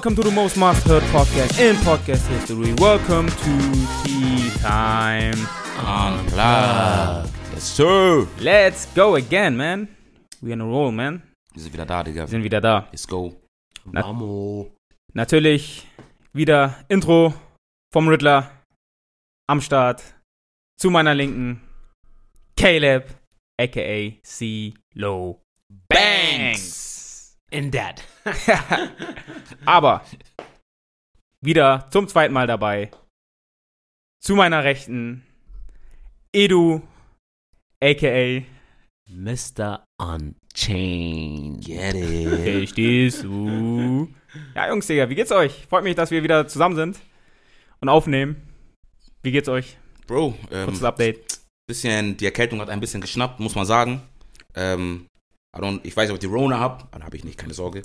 Welcome to the most must heard podcast in podcast history. Welcome to Tea Time. Unplugged. Yes, sir. Let's go again, man. We on a roll, man. Wir sind wieder da, Digga. Wir sind wieder da. Let's go. Na- Vamo. Natürlich wieder Intro vom Riddler am Start. Zu meiner Linken Caleb, aka C-Low Banks. In that. Aber wieder zum zweiten Mal dabei. Zu meiner Rechten Edu, aka Mr. Unchained. Get it. Verstehst du? Ja, Jungs, Digga, wie geht's euch? Freut mich, dass wir wieder zusammen sind und aufnehmen. Wie geht's euch? Bro, ähm, Kurzes Update. bisschen, die Erkältung hat ein bisschen geschnappt, muss man sagen. Ähm, I don't, ich weiß nicht, ob ich die Rona habe. Dann habe ich nicht, keine Sorge.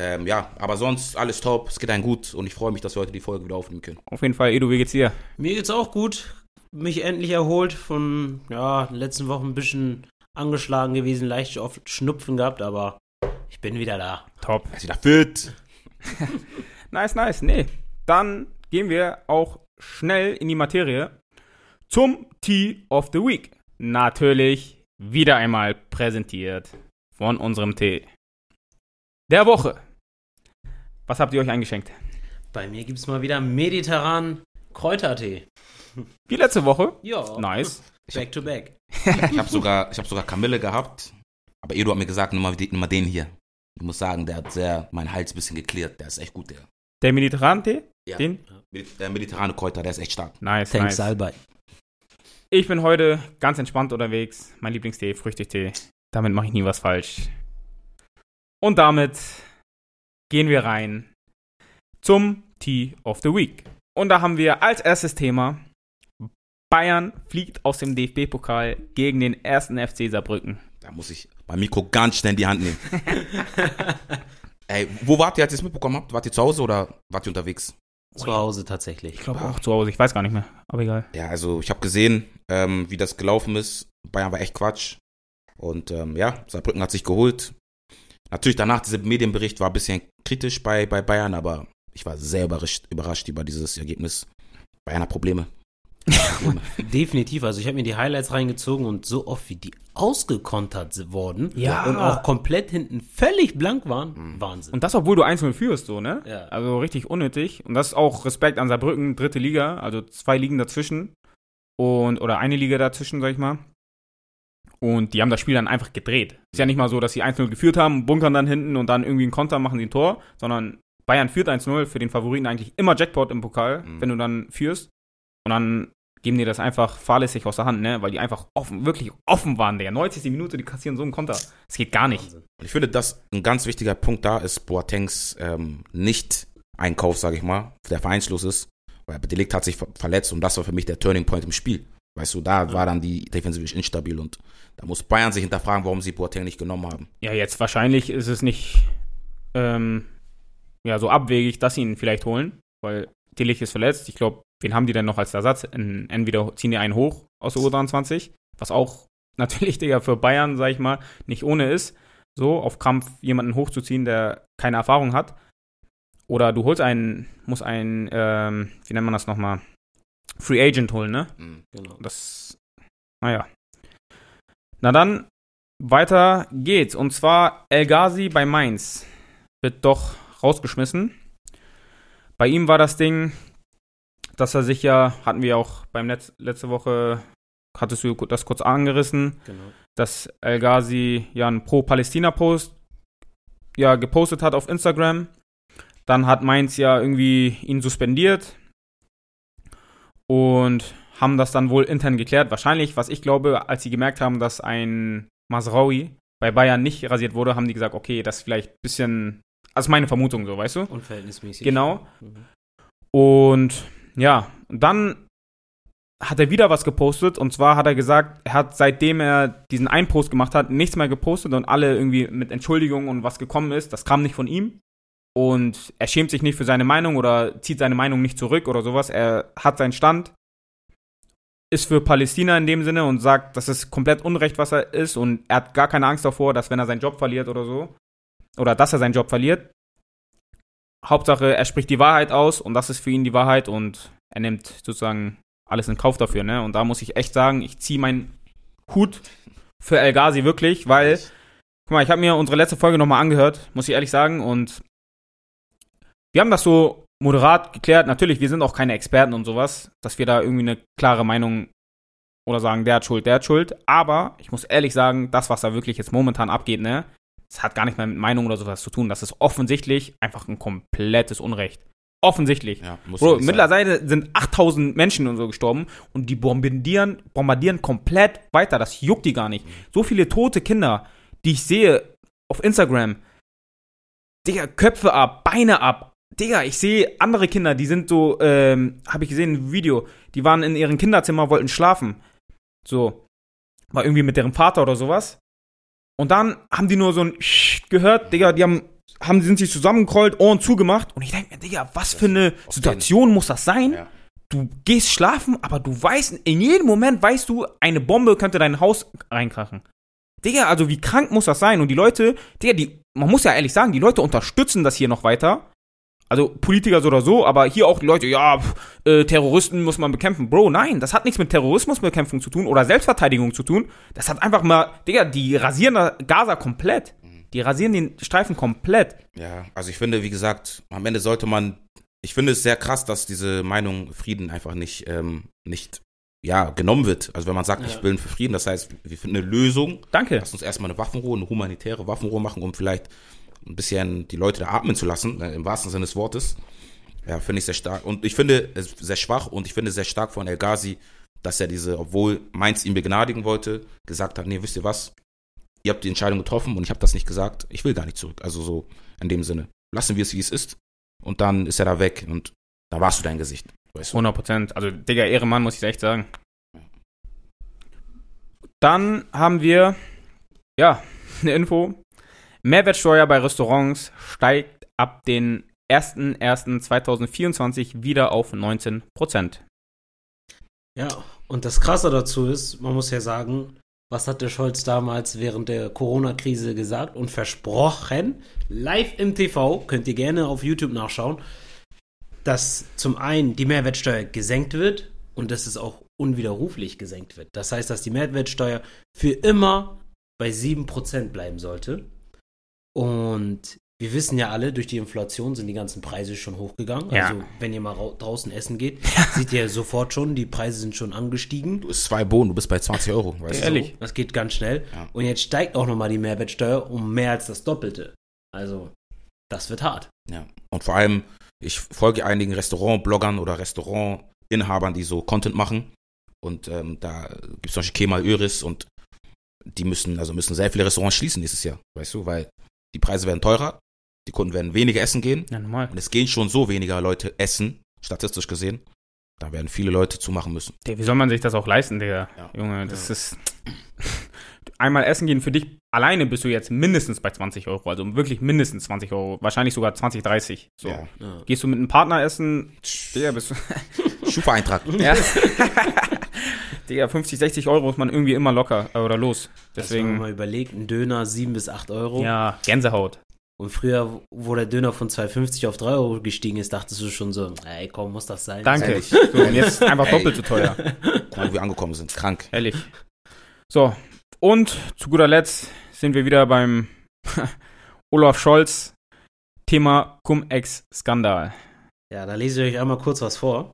Ähm, ja, aber sonst alles top. Es geht einem gut und ich freue mich, dass wir heute die Folge wieder aufnehmen können. Auf jeden Fall, Edu, wie geht's dir? Mir geht's auch gut. Mich endlich erholt von, ja, den letzten Wochen ein bisschen angeschlagen gewesen, leicht oft Schnupfen gehabt, aber ich bin wieder da. Top. Er ist wieder fit. Nice, nice. Nee, dann gehen wir auch schnell in die Materie zum Tea of the Week. Natürlich wieder einmal präsentiert von unserem Tee der Woche. Was habt ihr euch eingeschenkt? Bei mir gibt's mal wieder mediterranen Kräutertee. Wie letzte Woche. Ja. Nice. Back to back. Ich habe sogar, ich hab sogar Kamille gehabt. Aber Edu hat mir gesagt, nimm mal, nimm mal den hier. Ich muss sagen, der hat sehr meinen Hals ein bisschen geklärt. Der ist echt gut, der. Der mediterrane Tee? Ja. Den? Der mediterrane Kräuter, der ist echt stark. Nice, Thanks, nice. Albert. Ich bin heute ganz entspannt unterwegs. Mein Lieblingstee, Früchtetee. Damit mache ich nie was falsch. Und damit gehen wir rein zum Tea of the Week. Und da haben wir als erstes Thema Bayern fliegt aus dem DFB-Pokal gegen den ersten FC Saarbrücken. Da muss ich mein Mikro ganz schnell in die Hand nehmen. Ey, wo wart ihr, als ihr es mitbekommen habt? Wart ihr zu Hause oder wart ihr unterwegs? Zu Hause tatsächlich. Ich glaube auch zu Hause, ich weiß gar nicht mehr, aber egal. Ja, also ich habe gesehen, ähm, wie das gelaufen ist. Bayern war echt Quatsch. Und ähm, ja, Saarbrücken hat sich geholt. Natürlich danach, dieser Medienbericht war ein bisschen kritisch bei, bei Bayern, aber ich war sehr überrascht, überrascht über dieses Ergebnis. Bayern hat Probleme. Definitiv. Also ich habe mir die Highlights reingezogen und so oft wie die ausgekontert wurden Ja. und auch komplett hinten völlig blank waren, Wahnsinn. Und das, obwohl du 1-0 führst, so, ne? Ja. Also richtig unnötig. Und das ist auch Respekt an Saarbrücken, dritte Liga, also zwei Ligen dazwischen. Und, oder eine Liga dazwischen, sag ich mal. Und die haben das Spiel dann einfach gedreht. Ist ja nicht mal so, dass sie 1-0 geführt haben, bunkern dann hinten und dann irgendwie einen Konter machen, sie ein Tor, sondern Bayern führt 1-0, für den Favoriten eigentlich immer Jackpot im Pokal, Mhm. wenn du dann führst. Und dann geben die das einfach fahrlässig aus der Hand, ne? Weil die einfach offen, wirklich offen waren, der 90. Minute, die kassieren so einen Konter. Das geht gar nicht. Und ich finde, dass ein ganz wichtiger Punkt da ist, Boatengs ähm, Nicht-Einkauf, sage ich mal, der vereinslos ist. Weil Delikt hat sich ver verletzt und das war für mich der Turning Point im Spiel. Weißt du, da war dann die Defensive instabil und da muss Bayern sich hinterfragen, warum sie Boateng nicht genommen haben. Ja, jetzt wahrscheinlich ist es nicht ähm, ja, so abwegig, dass sie ihn vielleicht holen, weil Tillich ist verletzt. Ich glaube, wen haben die denn noch als Ersatz? En- Entweder ziehen die einen hoch aus der U23, was auch natürlich, Digga, für Bayern, sag ich mal, nicht ohne ist, so auf Krampf jemanden hochzuziehen, der keine Erfahrung hat. Oder du holst einen, muss einen, ähm, wie nennt man das nochmal? Free Agent holen, ne? Genau. Das, naja. Na dann, weiter geht's. Und zwar El Ghazi bei Mainz wird doch rausgeschmissen. Bei ihm war das Ding, dass er sich ja, hatten wir auch beim Netz, letzte Woche, hattest du das kurz angerissen, genau. dass El Ghazi ja einen Pro-Palästina-Post ja gepostet hat auf Instagram. Dann hat Mainz ja irgendwie ihn suspendiert und haben das dann wohl intern geklärt. Wahrscheinlich, was ich glaube, als sie gemerkt haben, dass ein Masraoui bei Bayern nicht rasiert wurde, haben die gesagt, okay, das ist vielleicht ein bisschen, also meine Vermutung so, weißt du? Unverhältnismäßig. Genau. Mhm. Und ja, dann hat er wieder was gepostet und zwar hat er gesagt, er hat seitdem er diesen einen Post gemacht hat, nichts mehr gepostet und alle irgendwie mit Entschuldigung und was gekommen ist, das kam nicht von ihm. Und er schämt sich nicht für seine Meinung oder zieht seine Meinung nicht zurück oder sowas. Er hat seinen Stand, ist für Palästina in dem Sinne und sagt, das ist komplett Unrecht, was er ist und er hat gar keine Angst davor, dass wenn er seinen Job verliert oder so, oder dass er seinen Job verliert, Hauptsache, er spricht die Wahrheit aus und das ist für ihn die Wahrheit und er nimmt sozusagen alles in Kauf dafür, ne? Und da muss ich echt sagen, ich ziehe meinen Hut für El Ghazi wirklich, weil, guck mal, ich habe mir unsere letzte Folge nochmal angehört, muss ich ehrlich sagen, und wir haben das so moderat geklärt. Natürlich, wir sind auch keine Experten und sowas, dass wir da irgendwie eine klare Meinung oder sagen, der hat Schuld, der hat Schuld. Aber ich muss ehrlich sagen, das, was da wirklich jetzt momentan abgeht, ne, das hat gar nicht mehr mit Meinung oder sowas zu tun. Das ist offensichtlich einfach ein komplettes Unrecht. Offensichtlich. Ja, Bro, mittlerweile sind 8000 Menschen und so gestorben und die bombardieren, bombardieren komplett weiter. Das juckt die gar nicht. So viele tote Kinder, die ich sehe auf Instagram. Digga, Köpfe ab, Beine ab. Digga, ich sehe andere Kinder, die sind so, ähm, habe ich gesehen, ein Video, die waren in ihrem Kinderzimmer, wollten schlafen. So. War irgendwie mit deren Vater oder sowas. Und dann haben die nur so ein Sch gehört, Digga, die haben, haben, sind sich zusammengerollt, Ohren zugemacht. Und ich denke mir, Digga, was für eine Situation muss das sein? Ja. Du gehst schlafen, aber du weißt, in jedem Moment weißt du, eine Bombe könnte dein Haus reinkrachen. Digga, also wie krank muss das sein? Und die Leute, Digga, die, man muss ja ehrlich sagen, die Leute unterstützen das hier noch weiter. Also Politiker so oder so, aber hier auch die Leute, ja, pf, äh, Terroristen muss man bekämpfen. Bro, nein, das hat nichts mit Terrorismusbekämpfung zu tun oder Selbstverteidigung zu tun. Das hat einfach mal, Digga, die rasieren da Gaza komplett. Die rasieren den Streifen komplett. Ja, also ich finde, wie gesagt, am Ende sollte man, ich finde es sehr krass, dass diese Meinung Frieden einfach nicht, ähm, nicht, ja, genommen wird. Also wenn man sagt, Ja. ich will für Frieden, das heißt, wir finden eine Lösung, Danke. lass uns erstmal eine Waffenruhe, eine humanitäre Waffenruhe machen, um vielleicht ein bisschen die Leute da atmen zu lassen, äh, im wahrsten Sinne des Wortes. Ja, finde ich sehr stark. Und ich finde es sehr schwach und ich finde es sehr stark von El Ghazi, dass er diese, obwohl Mainz ihn begnadigen wollte, gesagt hat, nee, wisst ihr was, ihr habt die Entscheidung getroffen und ich habe das nicht gesagt, ich will gar nicht zurück. Also so in dem Sinne. Lassen wir es, wie es ist. Und dann ist er da weg und da warst du dein Gesicht. Weißt du? 100 Prozent. Also, Digga, Ehrenmann, muss ich echt sagen. Dann haben wir, ja, eine Info. Mehrwertsteuer bei Restaurants steigt ab den 01.01.2024 wieder auf 19 Prozent. Ja, und das Krasse dazu ist, man muss ja sagen, was hat der Scholz damals während der Corona-Krise gesagt und versprochen? Live im TV, könnt ihr gerne auf YouTube nachschauen, dass zum einen die Mehrwertsteuer gesenkt wird und dass es auch unwiderruflich gesenkt wird. Das heißt, dass die Mehrwertsteuer für immer bei 7% bleiben sollte. Und wir wissen ja alle, durch die Inflation sind die ganzen Preise schon hochgegangen. Ja. Also, wenn ihr mal rau- draußen essen geht, seht ihr sofort schon, die Preise sind schon angestiegen. Du isst zwei Bohnen, du bist bei 20 Euro. Weißt Ehrlich? Das geht ganz schnell. Ja. Und jetzt steigt auch nochmal die Mehrwertsteuer um mehr als das Doppelte. Also, das wird hart. Du? Ja. Und vor allem, ich folge einigen Restaurantbloggern oder Restaurantinhabern, die so Content machen. Und ähm, da gibt es zum Beispiel Kemal Öris und die müssen, also müssen sehr viele Restaurants schließen nächstes Jahr, weißt du, weil die Preise werden teurer, die Kunden werden weniger essen gehen Ja, normal. und es gehen schon so weniger Leute essen, statistisch gesehen. Da werden viele Leute zumachen müssen. Digga, wie soll man sich das auch leisten, Digga? Ja. Junge, das ist. Einmal essen gehen für dich alleine bist du jetzt mindestens bei 20 Euro. Also wirklich mindestens 20 Euro. Wahrscheinlich sogar 20, 30. So. Ja. Ja. Gehst du mit einem Partner essen, Digga, bist du. Schufa-Eintrag. Ja. Digga, 50, 60 Euro ist man irgendwie immer locker äh, oder los. Deswegen. Wenn man Deswegen, mal überlegt, ein Döner 7 bis 8 Euro. ja, Gänsehaut. Und früher, wo der Döner von 2,50 auf 3 Euro gestiegen ist, dachtest du schon so, ey, komm, muss das sein? Danke. So, und jetzt einfach Ey. doppelt so teuer. Guck mal, wo wir angekommen sind. Krank. Ehrlich. So, und zu guter Letzt sind wir wieder beim Olaf Scholz. Thema Cum-Ex-Skandal. Ja, da lese ich euch einmal kurz was vor.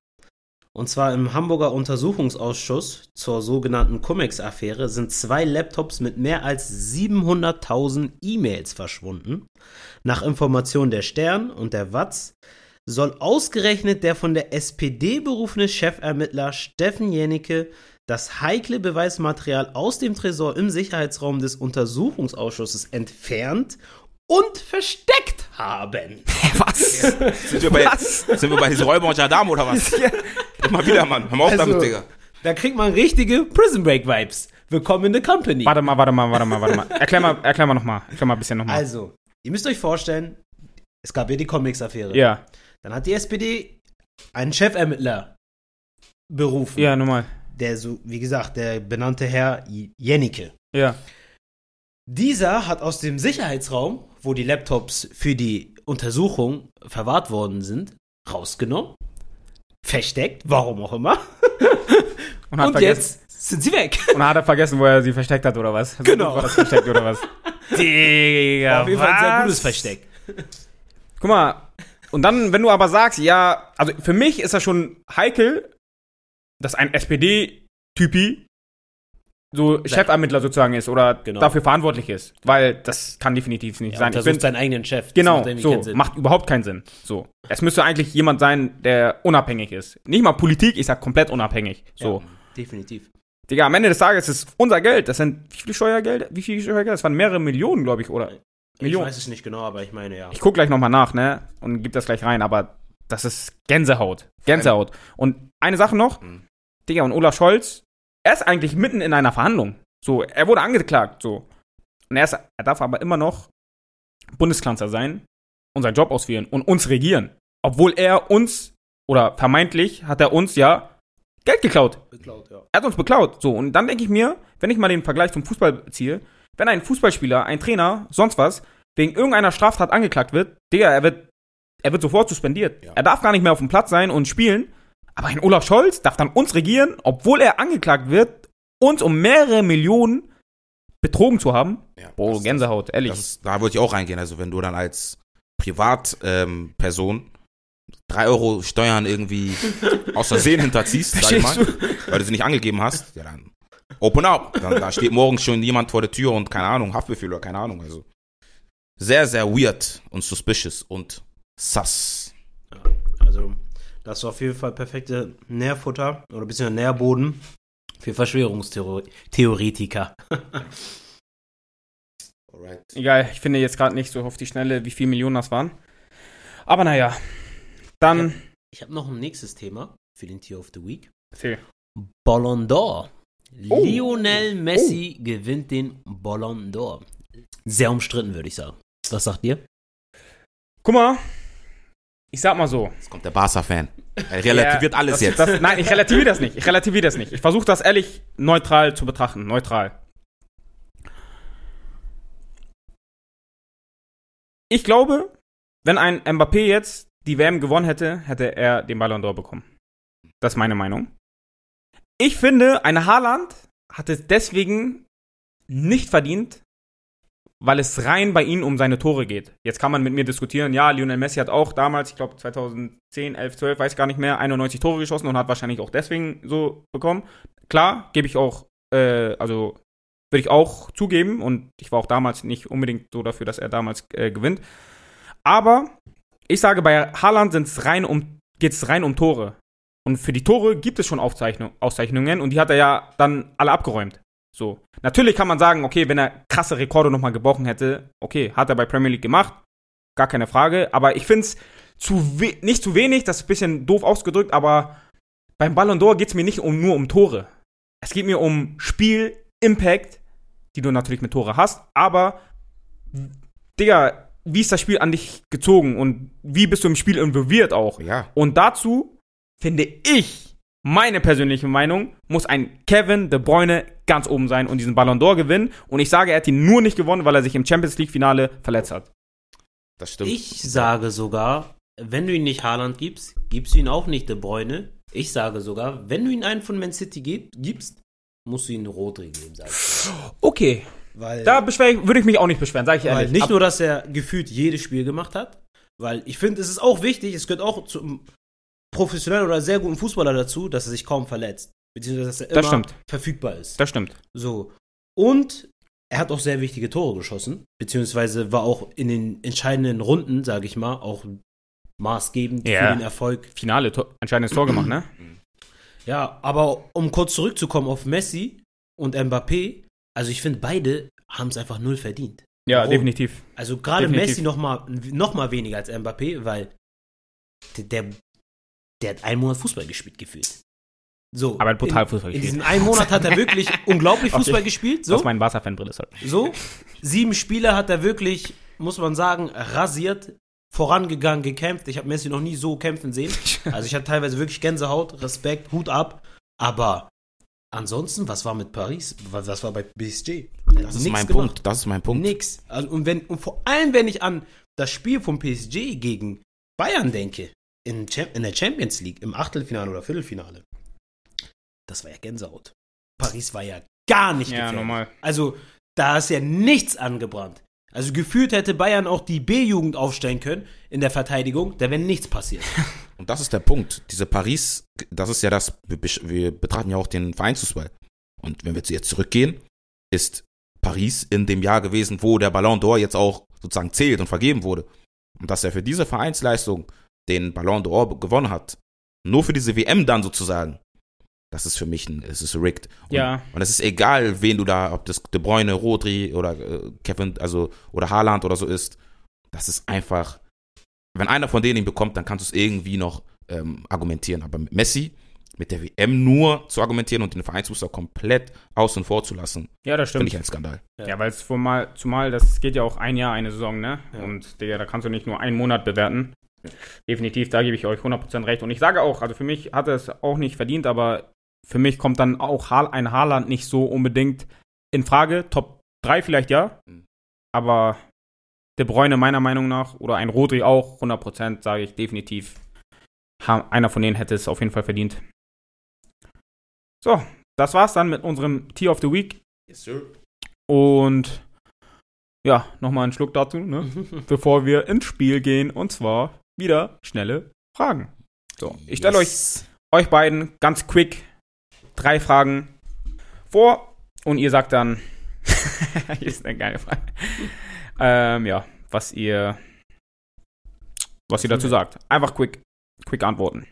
Und zwar im Hamburger Untersuchungsausschuss zur sogenannten Cum-Ex-Affäre sind zwei Laptops mit mehr als 700.000 E-Mails verschwunden. Nach Informationen der Stern und der Watz soll ausgerechnet der von der SPD berufene Chefermittler Steffen Jennecke das heikle Beweismaterial aus dem Tresor im Sicherheitsraum des Untersuchungsausschusses entfernt und versteckt haben. Was? Sind wir bei, sind wir bei diesen Räuber und Gendarmen oder was? Immer wieder, Mann. Hör mal auf Also- damit, Digga. Da kriegt man richtige Prison Break Vibes. Willkommen in the company. Warte mal, warte mal, warte mal, warte mal. Erklär mal, erklär mal nochmal. Erklär mal ein bisschen nochmal. Also, ihr müsst euch vorstellen, es gab ja die Comics-Affäre. ja, Dann hat die SPD einen Chefermittler berufen. ja, nochmal. Der so, wie gesagt, der benannte Herr Jennecke. Ja, Dieser hat aus dem Sicherheitsraum wo die Laptops für die Untersuchung verwahrt worden sind, rausgenommen, versteckt, warum auch immer. Und, Und jetzt sind sie weg. und dann hat er vergessen, wo er sie versteckt hat, oder was? So Genau. War das versteckt, oder was? Digga, Auf jeden Fall ein sehr was? gutes Versteck. Guck mal, und dann, wenn du aber sagst, ja, also für mich ist das schon heikel, dass ein SPD-Typi so Chefermittler sozusagen ist oder Genau. dafür verantwortlich ist. Weil das kann definitiv nicht Ja, sein. Ich untersucht bin, seinen eigenen Chef. Das genau, macht so, macht überhaupt keinen Sinn. So. Es müsste eigentlich jemand sein, der unabhängig ist. Nicht mal Politik, ich sag komplett unabhängig. So. Ja, definitiv. Digga, am Ende des Tages ist unser Geld. Das sind wie viel Steuergeld? Wie viel Steuergeld? Das waren mehrere Millionen, glaube ich, oder? Millionen. Ich weiß es nicht genau, aber ich meine ja. Ich guck gleich nochmal nach, ne? Und gib das gleich rein, aber das ist Gänsehaut. Gänsehaut. Und eine Sache noch, Mhm. Digga, und Olaf Scholz, er ist eigentlich mitten in einer Verhandlung. So, er wurde angeklagt, so. Und er, ist, er darf aber immer noch Bundeskanzler sein und seinen Job ausführen und uns regieren. Obwohl er uns, oder vermeintlich hat er uns ja Geld geklaut. Beklaut, ja. Er hat uns beklaut. So, und dann denke ich mir, wenn ich mal den Vergleich zum Fußball ziehe, wenn ein Fußballspieler, ein Trainer, sonst was, wegen irgendeiner Straftat angeklagt wird, Digga, er wird, er wird sofort suspendiert. Ja. Er darf gar nicht mehr auf dem Platz sein und spielen. Aber ein Olaf Scholz darf dann uns regieren, obwohl er angeklagt wird, uns um mehrere Millionen betrogen zu haben. Ja, Boah, das- Gänsehaut, ehrlich. Das, da wollte ich auch reingehen. Also wenn du dann als Privatperson ähm, drei Euro Steuern irgendwie aus Versehen hinterziehst, sag ich mal, weil du sie nicht angegeben hast, ja dann open up. Dann, da steht morgen schon jemand vor der Tür und keine Ahnung, Haftbefehl oder keine Ahnung. Also sehr, sehr weird und suspicious und sus. Also, das ist auf jeden Fall perfekte Nährfutter oder bisschen Nährboden für Verschwörungstheoretiker. Alright. Egal, ich finde jetzt gerade nicht so auf die Schnelle, wie viele Millionen das waren. Aber naja. Dann. Ich habe noch ein nächstes Thema für den Tier of the Week. Erzähl. Ballon d'Or. Oh. Lionel Messi gewinnt den Ballon d'Or. Sehr umstritten, würde ich sagen. Was sagt ihr? Guck mal. Ich sag mal so. Jetzt kommt der Barca-Fan. Er relativiert Ja, alles das, jetzt. Das, nein, ich relativiere das nicht. Ich relativiere das nicht. Ich versuche das ehrlich neutral zu betrachten. Neutral. Ich glaube, wenn ein Mbappé jetzt die WM gewonnen hätte, hätte er den Ballon d'Or bekommen. Das ist meine Meinung. Ich finde, eine Haaland hat es deswegen nicht verdient, weil es rein bei ihm um seine Tore geht. Jetzt kann man mit mir diskutieren, ja, Lionel Messi hat auch damals, ich glaube 2010, 11, 12, weiß gar nicht mehr, 91 Tore geschossen und hat wahrscheinlich auch deswegen so bekommen. Klar, gebe ich auch, äh, also würde ich auch zugeben und ich war auch damals nicht unbedingt so dafür, dass er damals äh, gewinnt. Aber ich sage, bei Haaland sind's rein um, geht es rein um Tore. Und für die Tore gibt es schon Aufzeichnung, Auszeichnungen und die hat er ja dann alle abgeräumt. So. Natürlich kann man sagen, okay, wenn er krasse Rekorde nochmal gebrochen hätte, okay, hat er bei Premier League gemacht, gar keine Frage. Aber ich finde es zu nicht zu wenig, das ist ein bisschen doof ausgedrückt, aber beim Ballon d'Or geht es mir nicht um, nur um Tore. Es geht mir um Spiel, Impact, die du natürlich mit Tore hast, aber Digga, wie ist das Spiel an dich gezogen und wie bist du im Spiel involviert auch? Ja. Und dazu finde ich, meine persönliche Meinung, muss ein Kevin De Bruyne ganz oben sein und diesen Ballon d'Or gewinnen. Und ich sage, er hat ihn nur nicht gewonnen, weil er sich im Champions League Finale verletzt hat. Das stimmt. Ich sage sogar, wenn du ihn nicht Haaland gibst, gibst du ihn auch nicht De Bruyne. Ich sage sogar, wenn du ihn einen von Man City gib, gibst, musst du ihn Rodri geben, sag ich. Okay. Weil, Da würde ich mich auch nicht beschweren, sage ich weil ehrlich. nicht Ab- nur, dass er gefühlt jedes Spiel gemacht hat, weil ich finde, es ist auch wichtig, es gehört auch zum professionellen oder sehr guten Fußballer dazu, dass er sich kaum verletzt. Beziehungsweise, dass er Das immer stimmt. verfügbar ist. das stimmt. So. Und er hat auch sehr wichtige Tore geschossen, beziehungsweise war auch in den entscheidenden Runden, sage ich mal, auch maßgebend Ja. für den Erfolg. Finale, Tor, entscheidendes Tor gemacht, ne? Ja, aber um kurz zurückzukommen auf Messi und Mbappé, also ich finde, beide haben es einfach null verdient. Ja, Warum? definitiv. Also gerade. Messi noch mal, noch mal weniger als Mbappé, weil der, der, der hat einen Monat Fußball gespielt gefühlt. So. Aber er hat brutal in, Fußball In gespielt. diesem einen Monat hat er wirklich unglaublich Okay. Fußball gespielt. So? So. Was mein Barca-Fanbrille ist halt. So, sieben Spiele hat er wirklich, muss man sagen, rasiert, vorangegangen, gekämpft. Ich habe Messi noch nie so kämpfen sehen. Also ich hatte teilweise wirklich Gänsehaut, Respekt, Hut ab. Aber Ansonsten, was war mit Paris? Was, war bei PSG? Das ist mein Punkt. Das ist mein Punkt. Nix. Also, und, wenn, und vor allem, wenn ich an das Spiel von PSG gegen Bayern denke, in, in der Champions League, im Achtelfinale oder Viertelfinale, das war ja Gänsehaut. Paris war ja gar nicht Ja, gefährlich. normal. Also, da ist ja nichts angebrannt. Also, gefühlt hätte Bayern auch die B-Jugend aufstellen können in der Verteidigung, da wäre nichts passiert. Und das ist der Punkt. Diese Paris, das ist ja das, wir, wir betrachten ja auch den Vereinsfußball. Und wenn wir jetzt zurückgehen, ist Paris in dem Jahr gewesen, wo der Ballon d'Or jetzt auch sozusagen zählt und vergeben wurde. Und dass er für diese Vereinsleistung den Ballon d'Or gewonnen hat, nur für diese WM dann sozusagen, das ist für mich ein, es ist rigged. Und, Ja. Und es ist egal, wen du da, ob das De Bruyne, Rodri oder äh, Kevin, also, oder Haaland oder so ist. Das ist einfach, wenn einer von denen ihn bekommt, dann kannst du es irgendwie noch ähm, argumentieren. Aber mit Messi, mit der WM nur zu argumentieren und den Vereinsfußball komplett außen vor zu lassen, Ja, das finde ich ein Skandal. Ja, weil es zumal, zumal, das geht ja auch ein Jahr, eine Saison, ne? Ja. Und Digga, da kannst du nicht nur einen Monat bewerten. Definitiv, da gebe ich euch 100% recht. Und ich sage auch, also für mich hat er es auch nicht verdient, aber für mich kommt dann auch ein Haaland nicht so unbedingt in Frage. Top 3 vielleicht ja, Mhm. aber De Bruyne meiner Meinung nach oder ein Rodri auch, 100% sage ich definitiv. Einer von denen hätte es auf jeden Fall verdient. So, das war's dann mit unserem Tier of the Week. Yes, sir. Und ja, nochmal einen Schluck dazu, ne? bevor wir ins Spiel gehen. Und zwar wieder schnelle Fragen. So, ich stelle euch, euch beiden ganz quick drei Fragen vor und ihr sagt dann, hier ist eine geile Frage, ähm, ja, was ihr, was ihr dazu sagt. Einfach quick, quick antworten.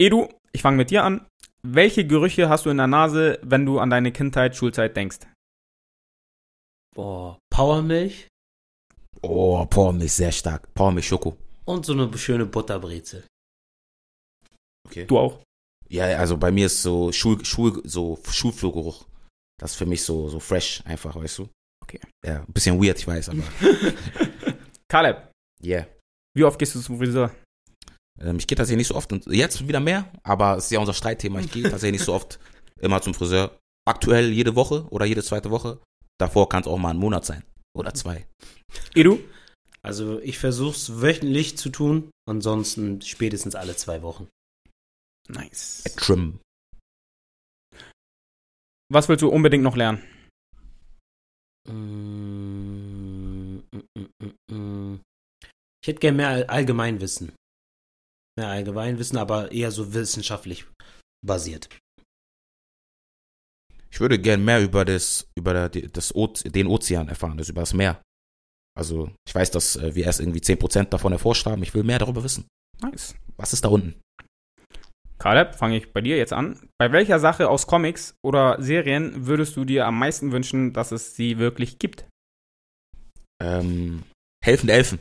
Edu, ich fange mit dir an. Welche Gerüche hast du in der Nase, wenn du an deine Kindheit, Schulzeit denkst? Boah, Powermilch Oh, Pormilch, sehr stark. Pormilch, Schoko. und so eine schöne Butterbrezel. Okay. Du auch? Ja, also bei mir ist so Schul, Schul, so Schulflurgeruch. Das ist für mich so, so fresh einfach, weißt du? Okay. Ja, ein bisschen weird, ich weiß, aber Caleb, yeah. wie oft gehst du zum Friseur? Ähm, ich gehe tatsächlich nicht so oft und jetzt wieder mehr, aber es ist ja unser Streitthema. Ich gehe tatsächlich nicht so oft immer zum Friseur. Aktuell jede Woche oder jede zweite Woche. Davor kann es auch mal ein Monat sein. Oder zwei. Edu? Also ich versuche es wöchentlich zu tun, ansonsten spätestens alle zwei Wochen. Nice. Trim. Was willst du unbedingt noch lernen? Ich hätte gerne mehr All- Allgemeinwissen. Mehr Allgemeinwissen, aber eher so wissenschaftlich basiert. Ich würde gern mehr über das, über das Oze den Ozean erfahren, also über das Meer. Also, ich weiß, dass äh, wir erst irgendwie 10% davon erforscht haben. Ich will mehr darüber wissen. Nice. Was ist da unten? Caleb, fange ich bei dir jetzt an. Bei welcher Sache aus Comics oder Serien würdest du dir am meisten wünschen, dass es sie wirklich gibt? Ähm, helfende Elfen.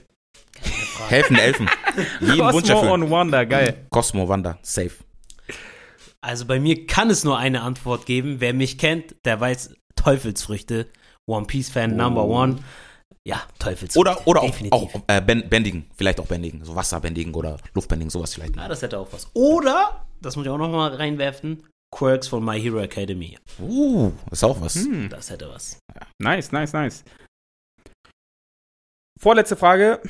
Helfende Elfen. Jeden Wunsch Cosmo erfüllen. und Wanda, geil. Cosmo, Wanda, safe. Also bei mir kann es nur eine Antwort geben. Wer mich kennt, der weiß Teufelsfrüchte. One Piece Fan Number Oh. One. Ja, Teufelsfrüchte. Oder, oder auch, definitiv. auch äh, bän- bändigen. Vielleicht auch bändigen. So Wasserbändigen oder Luftbändigen, sowas vielleicht. Ja, das hätte auch was. Oder, das muss ich auch noch mal reinwerfen, Quirks von My Hero Academy. Uh, ist auch was. Hm. Das hätte was. Nice, nice, nice. Vorletzte Frage.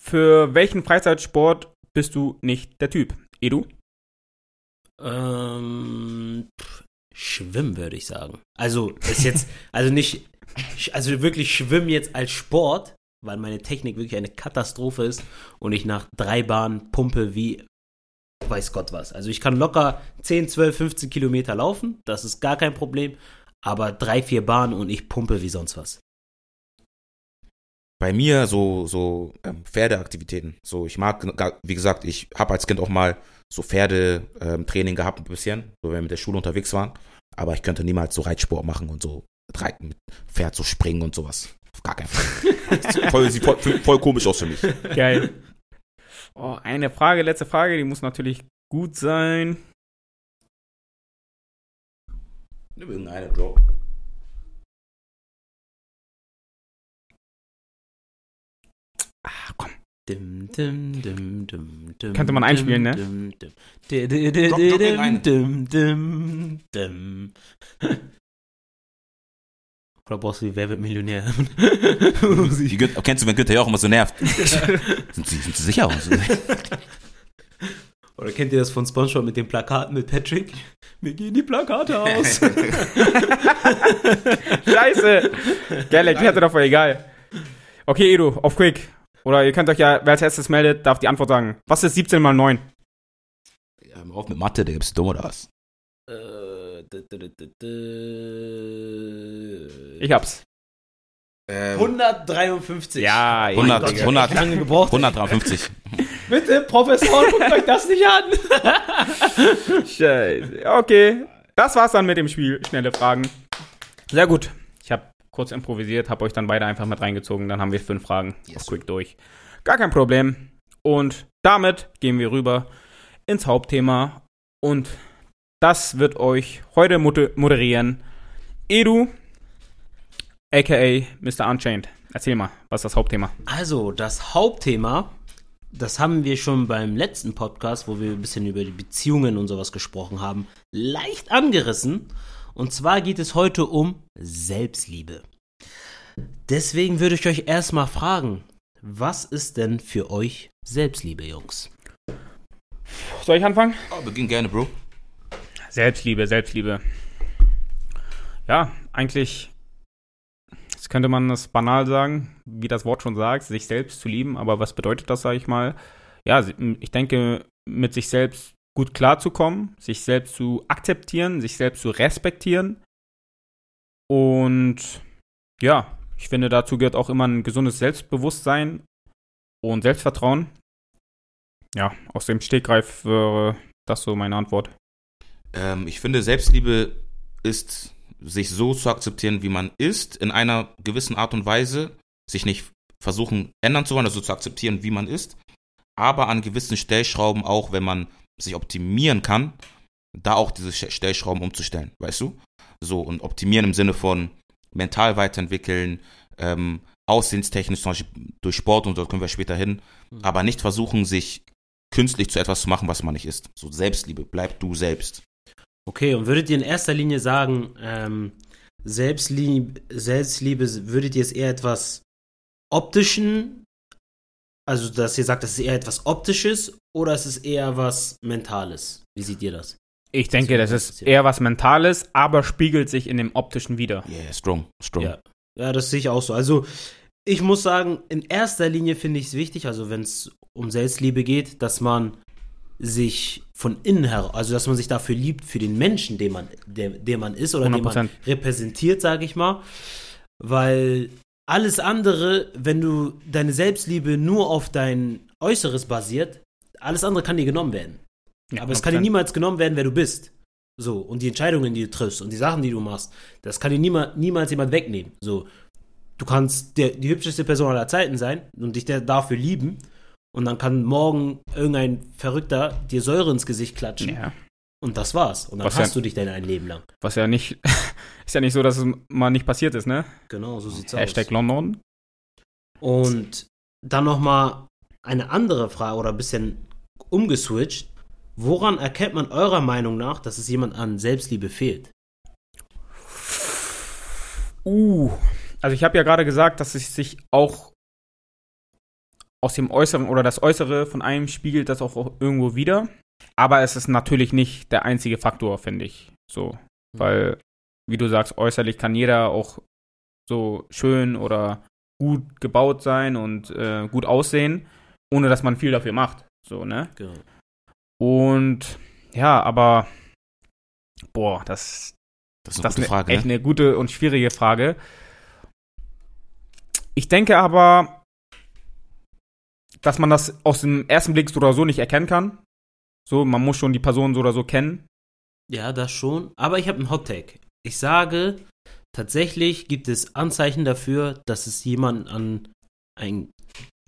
Für welchen Freizeitsport bist du nicht der Typ? Edu? Ähm, pff, schwimmen würde ich sagen. Also ist jetzt, also nicht, also wirklich schwimmen jetzt als Sport, weil meine Technik wirklich eine Katastrophe ist und ich nach drei Bahnen pumpe wie weiß Gott was. Also ich kann locker 10, 12, 15 Kilometer laufen, das ist gar kein Problem, aber drei, vier Bahnen und ich pumpe wie sonst was. Bei mir so, so ähm, Pferdeaktivitäten. So, ich mag, wie gesagt, ich habe als Kind auch mal so Pferdetraining ähm, gehabt ein bisschen, so wenn wir mit der Schule unterwegs waren. Aber ich könnte niemals so Reitsport machen und so mit Reiten, mit Pferd so springen und sowas. Auf gar keinen Fall. voll, sieht voll, voll komisch aus für mich. Geil. Oh, eine Frage, letzte Frage, die muss natürlich gut sein. Nimm irgendeine Drop. Ah, komm. Dim, dim, dim, dim, dim, Könnte man einspielen, ne? dim. Oder brauchst du die Wer wird Millionär? Günther, kennst du, wenn Günther Joch immer so nervt? sind, Sie, sind Sie sicher? Oder kennt ihr das von Spongebob mit den Plakaten mit Patrick? Mir gehen die Plakate aus. Scheiße. Geil, erklärt doch voll egal. Okay, Edu, auf Quick. Oder ihr könnt euch ja, wer als erstes meldet, darf die Antwort sagen. Was ist 17 mal 9? Ja, hör auf mit Mathe, der bist du dumm oder was? Äh, Ich hab's. Ähm, 153. Ja, 100, Gott, ich hab 100, echt lange gebraucht. 153. Bitte, Professor, guckt euch das nicht an. Scheiße. Okay. Das war's dann mit dem Spiel. Schnelle Fragen. Sehr gut. Kurz improvisiert, habe euch dann beide einfach mit reingezogen. Dann haben wir fünf Fragen Yes. Quick durch. Gar kein Problem. Und damit gehen wir rüber ins Hauptthema. Und das wird euch heute moder- moderieren Edu, aka Mr. Unchained. Erzähl mal, was ist das Hauptthema? Also, das Hauptthema, das haben wir schon beim letzten Podcast, wo wir ein bisschen über die Beziehungen und sowas gesprochen haben, leicht angerissen. Und zwar geht es heute um Selbstliebe. Deswegen würde ich euch erstmal fragen, was ist denn für euch Selbstliebe, Jungs? Soll ich anfangen? Oh, beginn gerne, Bro. Selbstliebe, Selbstliebe. Ja, eigentlich jetzt könnte man das banal sagen, wie das Wort schon sagt, sich selbst zu lieben, aber was bedeutet das, sage ich mal? Ja, ich denke, mit sich selbst gut klarzukommen, sich selbst zu akzeptieren, sich selbst zu respektieren. Und ja, ich finde, dazu gehört auch immer ein gesundes Selbstbewusstsein und Selbstvertrauen. Ja, aus dem Stegreif wäre das so meine Antwort. Ähm, ich finde, Selbstliebe ist, sich so zu akzeptieren, wie man ist, in einer gewissen Art und Weise, sich nicht versuchen ändern zu wollen, also zu akzeptieren, wie man ist, aber an gewissen Stellschrauben auch, wenn man sich optimieren kann, da auch diese Sch- Stellschrauben umzustellen, weißt du? So, und optimieren im Sinne von mental weiterentwickeln, ähm, aussehenstechnisch zum Beispiel durch Sport und dort können wir später hin, Mhm. aber nicht versuchen, sich künstlich zu etwas zu machen, was man nicht ist. So Selbstliebe, bleib du selbst. Okay, und würdet ihr in erster Linie sagen, ähm, Selbstliebe, Selbstliebe, würdet ihr es eher etwas optischen, also dass ihr sagt, das ist eher etwas optisches oder ist es eher was mentales? Wie seht ihr das? Ich denke, Das das ist eher was Mentales, aber spiegelt sich in dem Optischen wieder. Yeah, strong, strong. Ja. Ja, das sehe ich auch so. Also, ich muss sagen, in erster Linie finde ich es wichtig, also wenn es um Selbstliebe geht, dass man sich von innen her, also dass man sich dafür liebt, für den Menschen, den man, der, der man ist oder den 100%. man repräsentiert, sage ich mal. Weil alles andere, wenn du deine Selbstliebe nur auf dein Äußeres basiert, alles andere kann dir genommen werden. Ja, Aber es kann dir 100%. niemals genommen werden, wer du bist. So, und die Entscheidungen, die du triffst und die Sachen, die du machst, das kann dir niema, niemals jemand wegnehmen. So, du kannst der, die hübscheste Person aller Zeiten sein und dich der dafür lieben. Und dann kann morgen irgendein Verrückter dir Säure ins Gesicht klatschen. Ja, Und das war's. Und dann Was hast ja- du dich dann ein Leben lang. was ja nicht, ist ja nicht so, dass es mal nicht passiert ist, ne? Genau, so sieht's Hashtag aus. London. Und dann nochmal eine andere Frage oder ein bisschen umgeswitcht. Woran erkennt man eurer Meinung nach, dass es jemand an Selbstliebe fehlt? Uh, also ich habe ja gerade gesagt, dass es sich auch aus dem Äußeren oder das Äußere von einem spiegelt das auch irgendwo wieder. Aber es ist natürlich nicht der einzige Faktor, finde ich. So. Weil, wie du sagst, äußerlich kann jeder auch so schön oder gut gebaut sein und äh, gut aussehen, ohne dass man viel dafür macht. So, ne? Genau. Und ja, aber boah, das, Das ist eine das gute Frage. echt ne? eine gute und schwierige Frage. Ich denke aber, dass man das aus dem ersten Blick so oder so nicht erkennen kann. So, man muss schon die Person so oder so kennen. Ja, das schon. Aber ich habe einen Hot-Take. Ich sage, tatsächlich gibt es Anzeichen dafür, dass es jemand an einem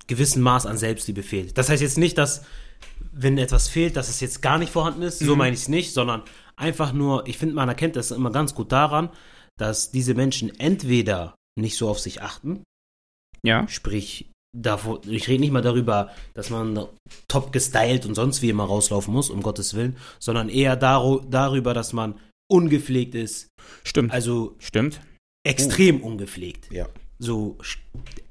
gewissen Maß an Selbstliebe fehlt. Das heißt jetzt nicht, dass, wenn etwas fehlt, dass es jetzt gar nicht vorhanden ist. So Mhm. meine ich es nicht, sondern einfach nur, ich finde, man erkennt das immer ganz gut daran, dass diese Menschen entweder nicht so auf sich achten, Ja. sprich davor, ich rede nicht mal darüber, dass man top gestylt und sonst wie immer rauslaufen muss, um Gottes Willen, sondern eher daru- darüber, dass man ungepflegt ist. Stimmt. Also Stimmt. extrem ungepflegt. Ja. So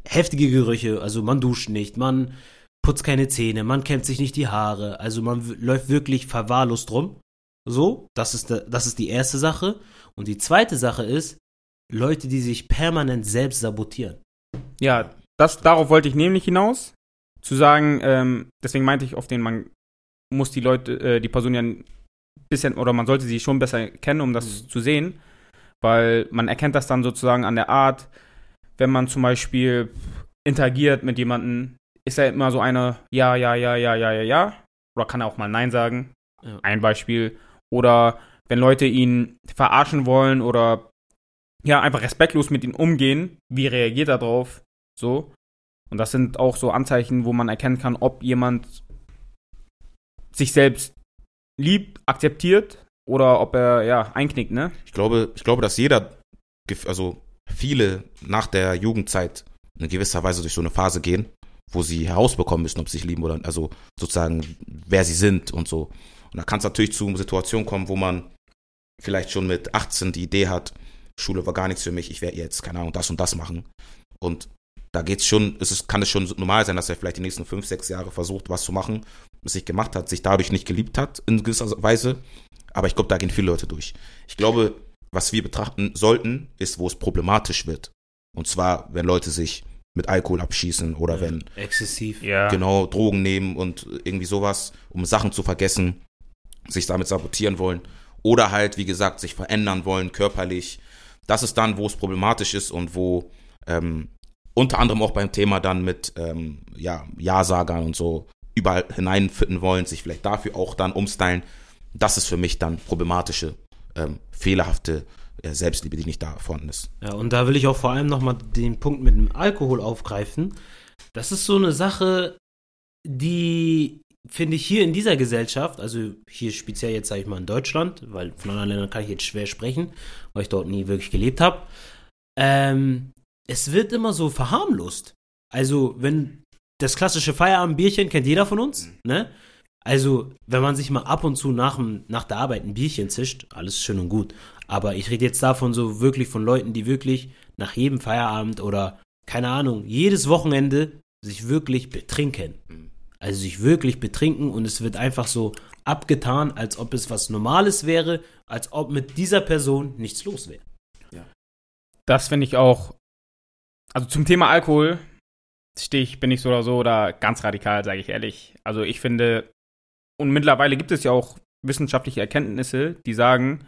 heftige Gerüche, also man duscht nicht, man putzt keine Zähne, man kämmt sich nicht die Haare, also man läuft wirklich verwahrlost rum. So, das ist, de, das ist die erste Sache. Und die zweite Sache ist, Leute, die sich permanent selbst sabotieren. Ja, das, darauf wollte ich nämlich hinaus. Zu sagen, ähm, deswegen meinte ich auf den, man muss die Leute, äh, die Person ja ein bisschen, oder man sollte sie schon besser kennen, um das Mhm. zu sehen. Weil man erkennt das dann sozusagen an der Art, wenn man zum Beispiel interagiert mit jemandem, ist er immer so eine Ja, ja, ja, ja, ja, ja, ja. Oder kann er auch mal Nein sagen. Ja. Ein Beispiel. Oder wenn Leute ihn verarschen wollen oder ja, einfach respektlos mit ihm umgehen, wie reagiert er drauf? So. Und das sind auch so Anzeichen, wo man erkennen kann, ob jemand sich selbst liebt, akzeptiert oder ob er ja einknickt, ne? Ich glaube, ich glaube, dass jeder, gef- also viele nach der Jugendzeit in gewisser Weise durch so eine Phase gehen, wo sie herausbekommen müssen, ob sie sich lieben oder also sozusagen wer sie sind und so. Und da kann es natürlich zu Situationen kommen, wo man vielleicht schon mit 18 die Idee hat, Schule war gar nichts für mich, ich werde jetzt, keine Ahnung, das und das machen. Und da geht's schon, es ist, kann es schon normal sein, dass er vielleicht die nächsten fünf, sechs Jahre versucht, was zu machen, es sich gemacht hat, sich dadurch nicht geliebt hat in gewisser Weise. Aber ich glaube, da gehen viele Leute durch. Ich glaube, was wir betrachten sollten, ist, wo es problematisch wird. Und zwar, wenn Leute sich mit Alkohol abschießen oder wenn Exzessiv. Ja. genau Drogen nehmen und irgendwie sowas, um Sachen zu vergessen, sich damit sabotieren wollen oder halt, wie gesagt, sich verändern wollen körperlich. Das ist dann, wo es problematisch ist und wo ähm, unter anderem auch beim Thema dann mit ähm, ja, Ja-Sagern und so überall hineinfitten wollen, sich vielleicht dafür auch dann umstylen. Das ist für mich dann problematische, ähm, fehlerhafte äh, Selbstliebe, die nicht da vorhanden ist. Ja, und da will ich auch vor allem nochmal den Punkt mit dem Alkohol aufgreifen. Das ist so eine Sache, die finde ich hier in dieser Gesellschaft, also hier speziell jetzt sage ich mal in Deutschland, weil von anderen Ländern kann ich jetzt schwer sprechen, weil ich dort nie wirklich gelebt habe. Ähm, es wird immer so verharmlost. Also, wenn das klassische Feierabendbierchen kennt jeder von uns, ne? Also, wenn man sich mal ab und zu nach, dem- nach der Arbeit ein Bierchen zischt, alles schön und gut. Aber ich rede jetzt davon so wirklich von Leuten, die wirklich nach jedem Feierabend oder, keine Ahnung, jedes Wochenende sich wirklich betrinken. Also sich wirklich betrinken und es wird einfach so abgetan, als ob es was Normales wäre, als ob mit dieser Person nichts los wäre. Das finde ich auch. Also zum Thema Alkohol stehe ich, bin ich so oder so da ganz radikal, sage ich ehrlich. Also ich finde, und mittlerweile gibt es ja auch wissenschaftliche Erkenntnisse, die sagen,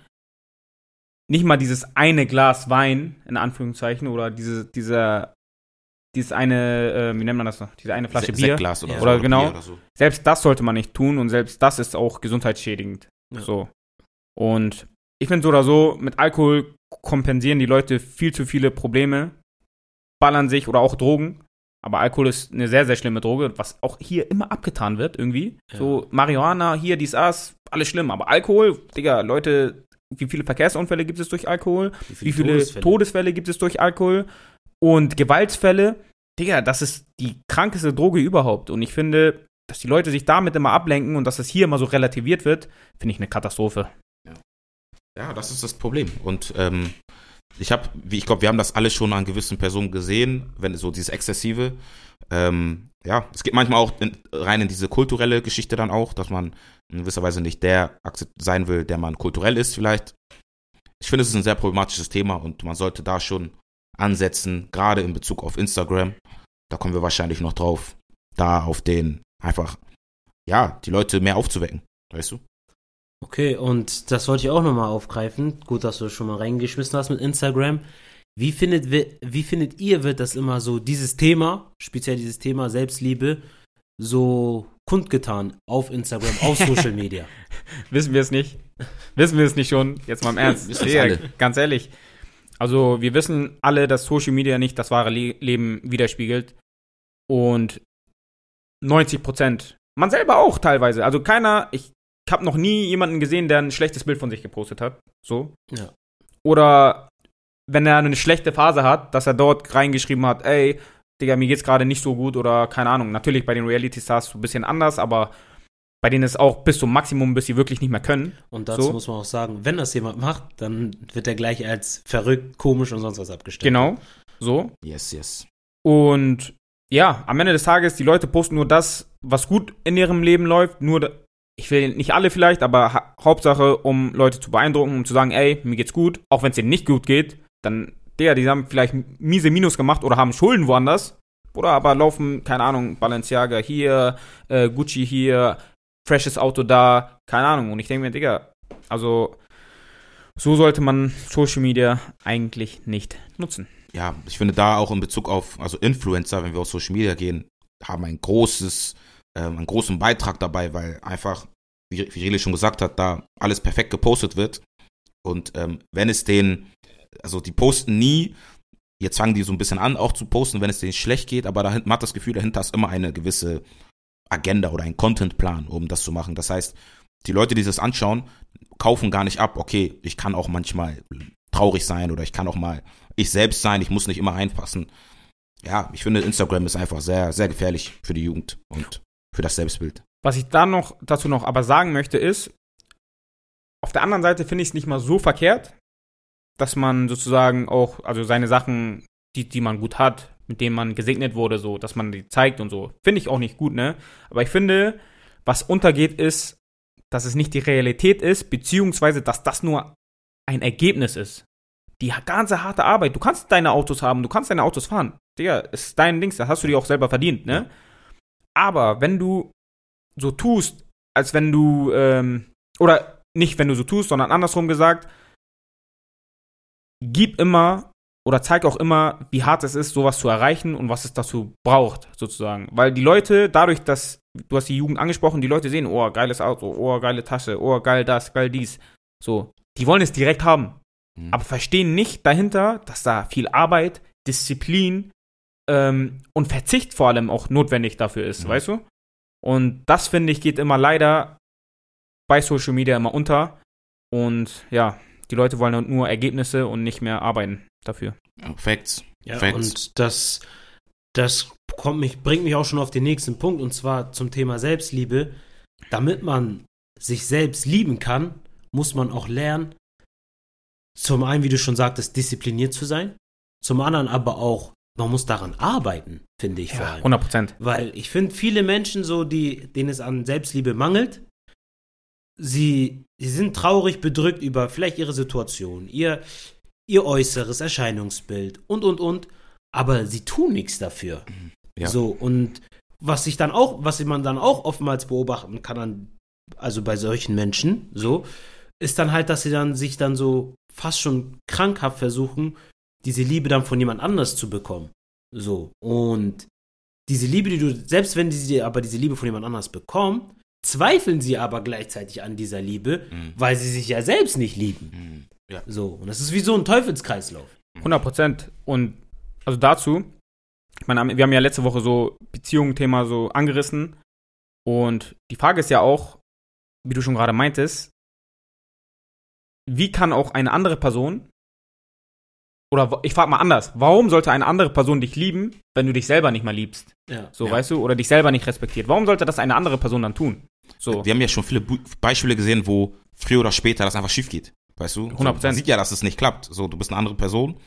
nicht mal dieses eine Glas Wein, in Anführungszeichen, oder diese, dieser, dieses eine, äh, wie nennt man das noch, diese eine Flasche Se- Bier. Oder, Ja. so, Oder genau. Oder so. Selbst das sollte man nicht tun und selbst das ist auch gesundheitsschädigend. Ja. So. Und ich finde so oder so, mit Alkohol kompensieren die Leute viel zu viele Probleme, ballern sich oder auch Drogen. Aber Alkohol ist eine sehr, sehr schlimme Droge, was auch hier immer abgetan wird, irgendwie. Ja. So, Marihuana, hier, dies, das, alles schlimm. Aber Alkohol, Digga, Leute, wie viele Verkehrsunfälle gibt es durch Alkohol? Wie viele Todesfälle, Todesfälle? gibt es durch Alkohol? Und Gewaltsfälle? Digga, das ist die krankeste Droge überhaupt. Und ich finde, dass die Leute sich damit immer ablenken und dass es hier immer so relativiert wird, finde ich eine Katastrophe. Ja, das ist das Problem. Und ähm, ich habe, wie ich glaube, wir haben das alle schon an gewissen Personen gesehen, wenn so dieses Exzessive. Ähm, ja, es geht manchmal auch in, rein in diese kulturelle Geschichte dann auch, dass man in gewisser Weise nicht der sein will, der man kulturell ist vielleicht. Ich finde, es ist ein sehr problematisches Thema und man sollte da schon ansetzen, gerade in Bezug auf Instagram. Da kommen wir wahrscheinlich noch drauf, da auf den einfach, ja, die Leute mehr aufzuwecken, weißt du? Okay, und das wollte ich auch nochmal aufgreifen. Gut, dass du schon mal reingeschmissen hast mit Instagram. Wie findet, wie findet ihr, wird das immer so, dieses Thema, speziell dieses Thema Selbstliebe, so kundgetan auf Instagram, auf Social Media? Wissen wir es nicht? wissen wir es nicht schon? Jetzt mal im Ernst. Digga, alle. Ganz ehrlich. Also, wir wissen alle, dass Social Media nicht das wahre Le Leben widerspiegelt. Und 90 Prozent. Man selber auch teilweise. Also, keiner, ich habe noch nie jemanden gesehen, der ein schlechtes Bild von sich gepostet hat. So. Ja. Oder wenn er eine schlechte Phase hat, dass er dort reingeschrieben hat, ey, Digga, mir geht's gerade nicht so gut oder keine Ahnung. Natürlich bei den Reality Stars so ein bisschen anders, aber bei denen ist auch bis zum Maximum, bis sie wirklich nicht mehr können. Und dazu So. muss man auch sagen, wenn das jemand macht, dann wird er gleich als verrückt, komisch und sonst was abgestellt. Genau. So. Yes, yes. Und ja, am Ende des Tages, die Leute posten nur das, was gut in ihrem Leben läuft. Nur, ich will nicht alle vielleicht, aber ha Hauptsache, um Leute zu beeindrucken, um zu sagen, ey, mir geht's gut. Auch wenn es denen nicht gut geht, dann, der, die haben vielleicht miese Minus gemacht oder haben Schulden woanders. Oder aber laufen, keine Ahnung, Balenciaga hier, äh, Gucci hier, freshes Auto da, keine Ahnung. Und ich denke mir, Digga, also so sollte man Social Media eigentlich nicht nutzen. ja, ich finde da auch in Bezug auf, also Influencer, wenn wir auf Social Media gehen, haben ein großes, ähm, einen großen Beitrag dabei, weil einfach, wie, wie Rele schon gesagt hat, da alles perfekt gepostet wird. Und ähm, wenn es denen, also die posten nie, jetzt fangen die so ein bisschen an auch zu posten, wenn es denen schlecht geht, aber dahinter, man hat das Gefühl, dahinter ist immer eine gewisse Agenda oder ein Contentplan, um das zu machen. Das heißt, die Leute, die das anschauen, kaufen gar nicht ab, okay, ich kann auch manchmal traurig sein oder ich kann auch mal ich selbst sein, ich muss nicht immer reinpassen. Ja, ich finde, Instagram ist einfach sehr, sehr gefährlich für die Jugend und für das Selbstbild. Was ich da noch dazu noch aber sagen möchte ist, auf der anderen Seite finde ich es nicht mal so verkehrt, dass man sozusagen auch, also seine Sachen, die, die man gut hat, mit denen man gesegnet wurde, so, dass man die zeigt und so. Finde ich auch nicht gut, ne? Aber ich finde, was untergeht, ist, dass es nicht die Realität ist, beziehungsweise, dass das nur ein Ergebnis ist. Die ganze harte Arbeit. Du kannst deine Autos haben, du kannst deine Autos fahren. Digga, ist dein Dings, das hast du dir auch selber verdient, ne? Aber wenn du so tust, als wenn du, ähm, oder nicht, wenn du so tust, sondern andersrum gesagt, gib immer oder zeig auch immer, wie hart es ist, sowas zu erreichen und was es dazu braucht, sozusagen. Weil die Leute, dadurch, dass, du hast die Jugend angesprochen, die Leute sehen, oh, geiles Auto, oh, geile Tasche, oh, geil das, geil dies. So, die wollen es direkt haben, Mhm. aber verstehen nicht dahinter, dass da viel Arbeit, Disziplin ähm, und Verzicht vor allem auch notwendig dafür ist, Mhm. weißt du? Und das, finde ich, geht immer leider bei Social Media immer unter. Und ja, die Leute wollen halt nur Ergebnisse und nicht mehr arbeiten dafür. Facts. Ja, Facts. und das, das kommt mich, bringt mich auch schon auf den nächsten Punkt, und zwar zum Thema Selbstliebe. Damit man sich selbst lieben kann, muss man auch lernen, zum einen, wie du schon sagtest, diszipliniert zu sein, zum anderen aber auch, man muss daran arbeiten, finde ich vor allem. 100 Prozent. Weil ich finde, viele Menschen so, die, denen es an Selbstliebe mangelt, sie, sie sind traurig, bedrückt über vielleicht ihre Situation, ihr, ihr äußeres Erscheinungsbild und, und, und, aber sie tun nichts dafür. Ja. So, und was ich dann auch, was man dann auch oftmals beobachten kann, an, also bei solchen Menschen, so, ist dann halt, dass sie dann sich dann so fast schon krankhaft versuchen, diese Liebe dann von jemand anders zu bekommen. So, und diese Liebe, die du, selbst wenn sie aber diese Liebe von jemand anders bekommen, zweifeln sie aber gleichzeitig an dieser Liebe, Mhm. weil sie sich ja selbst nicht lieben. Mhm. Ja. So, und das ist wie so ein Teufelskreislauf. 100 Prozent. Und also dazu, ich meine, wir haben ja letzte Woche so Beziehungen-Thema so angerissen. Und die Frage ist ja auch, wie du schon gerade meintest, wie kann auch eine andere Person, oder ich frage mal anders, warum sollte eine andere Person dich lieben, wenn du dich selber nicht mal liebst? Ja. So, Ja. weißt du, oder dich selber nicht respektiert. Warum sollte das eine andere Person dann tun? So. Wir haben ja schon viele Beispiele gesehen, wo früher oder später das einfach schief geht. Weißt du? So, 100%. man sieht ja, dass es nicht klappt. So, du bist eine andere Person,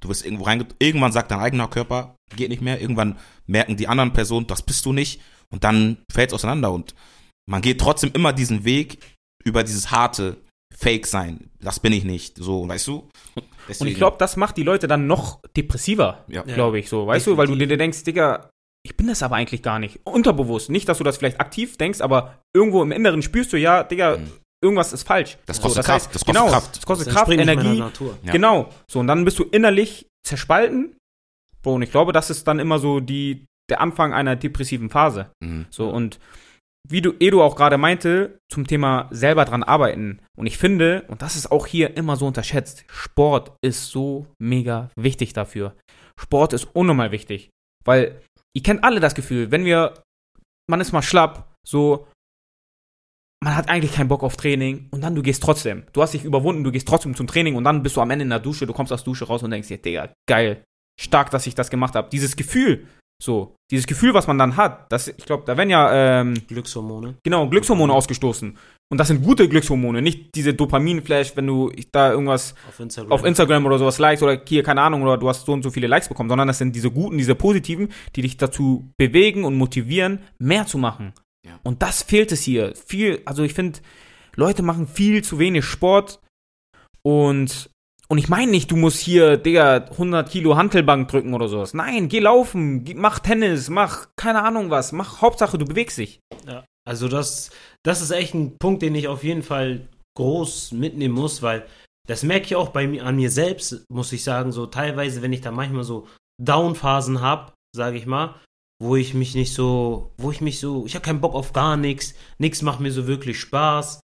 du bist irgendwo reinge... Irgendwann sagt dein eigener Körper, geht nicht mehr. Irgendwann merken die anderen Personen, das bist du nicht. Und dann fällt es auseinander. Und man geht trotzdem immer diesen Weg über dieses harte Fake sein. Das bin ich nicht. So, weißt du? Und Deswegen- ich glaube, das macht die Leute dann noch depressiver, ja. Glaube ich, so, weißt du, weil du Definitiv. dir denkst, Digga, ich bin das aber eigentlich gar nicht. Unterbewusst. Nicht, dass du das vielleicht aktiv denkst, aber irgendwo im Inneren spürst du, ja, Digga, Mhm. irgendwas ist falsch. Das So, kostet Kraft, das kostet genau, Kraft. Das kostet Das Kraft, Energie. Natur. Ja. Genau. So, und dann bist du innerlich zerspalten. Bro, und ich glaube, das ist dann immer so die, der Anfang einer depressiven Phase. Mhm. So, und wie du, Edu auch gerade meinte, zum Thema selber dran arbeiten. Und ich finde, und das ist auch hier immer so unterschätzt, Sport ist so mega wichtig dafür. Sport ist unnormal wichtig. Weil, ihr kennt alle das Gefühl, wenn wir, man ist mal schlapp, so, man hat eigentlich keinen Bock auf Training und dann du gehst trotzdem. Du hast dich überwunden, du gehst trotzdem zum Training und dann bist du am Ende in der Dusche, du kommst aus der Dusche raus und denkst dir, Digga, geil, stark, dass ich das gemacht habe. Dieses Gefühl, So, dieses Gefühl, was man dann hat, das, ich glaube, da werden ja, ähm, Glückshormone. genau, Glückshormone ausgestoßen. Und das sind gute Glückshormone, nicht diese Dopaminflash, wenn du da irgendwas Auf Instagram. auf Instagram oder sowas likes oder hier, keine Ahnung, oder du hast so und so viele Likes bekommen, sondern das sind diese guten, diese positiven, die dich dazu bewegen und motivieren, mehr zu machen. Ja. Und das fehlt es hier. Viel, also ich finde, Leute machen viel zu wenig Sport und und ich meine nicht, du musst hier, Digga, 100 Kilo Hantelbank drücken oder sowas. Nein, geh laufen, geh, mach Tennis, mach keine Ahnung was, mach Hauptsache, du bewegst dich. Ja, also das, das ist echt ein Punkt, den ich auf jeden Fall groß mitnehmen muss, weil das merke ich auch bei mir an mir selbst, muss ich sagen, so teilweise, wenn ich da manchmal so Downphasen habe, sage ich mal, wo ich mich nicht so, wo ich mich so, ich habe keinen Bock auf gar nichts, nichts macht mir so wirklich Spaß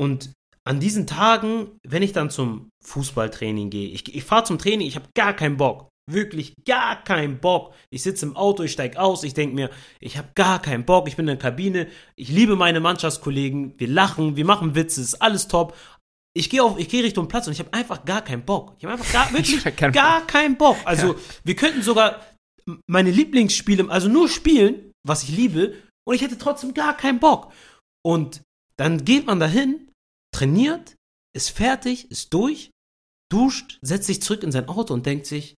und an diesen Tagen, wenn ich dann zum Fußballtraining gehe, ich, ich fahre zum Training, ich habe gar keinen Bock. Wirklich gar keinen Bock. Ich sitze im Auto, ich steige aus, ich denke mir, ich habe gar keinen Bock, ich bin in der Kabine, ich liebe meine Mannschaftskollegen, wir lachen, wir machen Witze, ist alles top. Ich gehe auf, ich gehe Richtung Platz und ich habe einfach gar keinen Bock. Ich habe einfach gar, wirklich keinen gar keinen Bock. Also, wir könnten sogar meine Lieblingsspiele, also nur spielen, was ich liebe, und ich hätte trotzdem gar keinen Bock. Und dann geht man dahin, trainiert, ist fertig, ist durch, duscht, setzt sich zurück in sein Auto und denkt sich,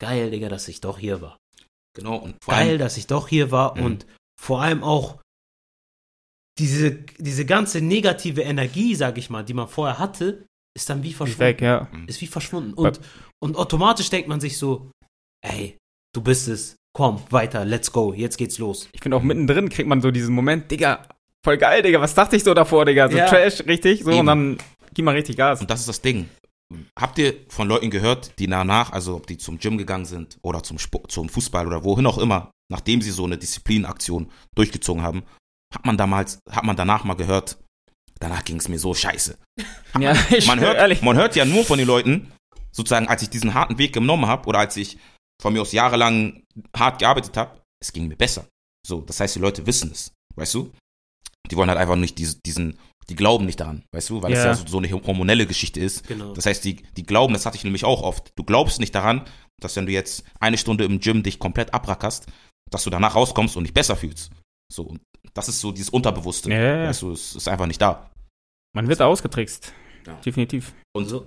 geil, Digga, dass ich doch hier war. Genau, und vor Geil, allem, dass ich doch hier war Mhm. und vor allem auch diese, diese ganze negative Energie, sag ich mal, die man vorher hatte, ist dann wie Ist verschwunden. weg, ja. Ist wie verschwunden. Und, und automatisch denkt man sich so, ey, du bist es, komm, weiter, let's go, jetzt geht's los. Ich finde auch mittendrin kriegt man so diesen Moment, Digga, voll geil, Digga, was dachte ich so davor, Digga? So Ja. Trash, richtig? So, Eben. und dann gib mal richtig Gas. und das ist das Ding. Habt ihr von Leuten gehört, die danach, also ob die zum Gym gegangen sind oder zum Sport, zum Fußball oder wohin auch immer, nachdem sie so eine Disziplinaktion durchgezogen haben, hat man damals, hat man danach mal gehört, danach ging es mir so scheiße. Ja, ich Man hört, ehrlich. man hört ja nur von den Leuten, sozusagen, als ich diesen harten Weg genommen habe oder als ich von mir aus jahrelang hart gearbeitet habe, es ging mir besser. So, das heißt, die Leute wissen es, weißt du? Die wollen halt einfach nicht diese, diesen, die glauben nicht daran, weißt du, weil es Ja. ja so, so eine hormonelle Geschichte ist. Genau. Das heißt, die, die glauben, das hatte ich nämlich auch oft. Du glaubst nicht daran, dass wenn du jetzt eine Stunde im Gym dich komplett abrackerst, dass du danach rauskommst und dich besser fühlst. So, und das ist so dieses Unterbewusste. Ja, ja, ja. Weißt du, es ist einfach nicht da. Man wird ausgetrickst. Ja. Definitiv. Und So.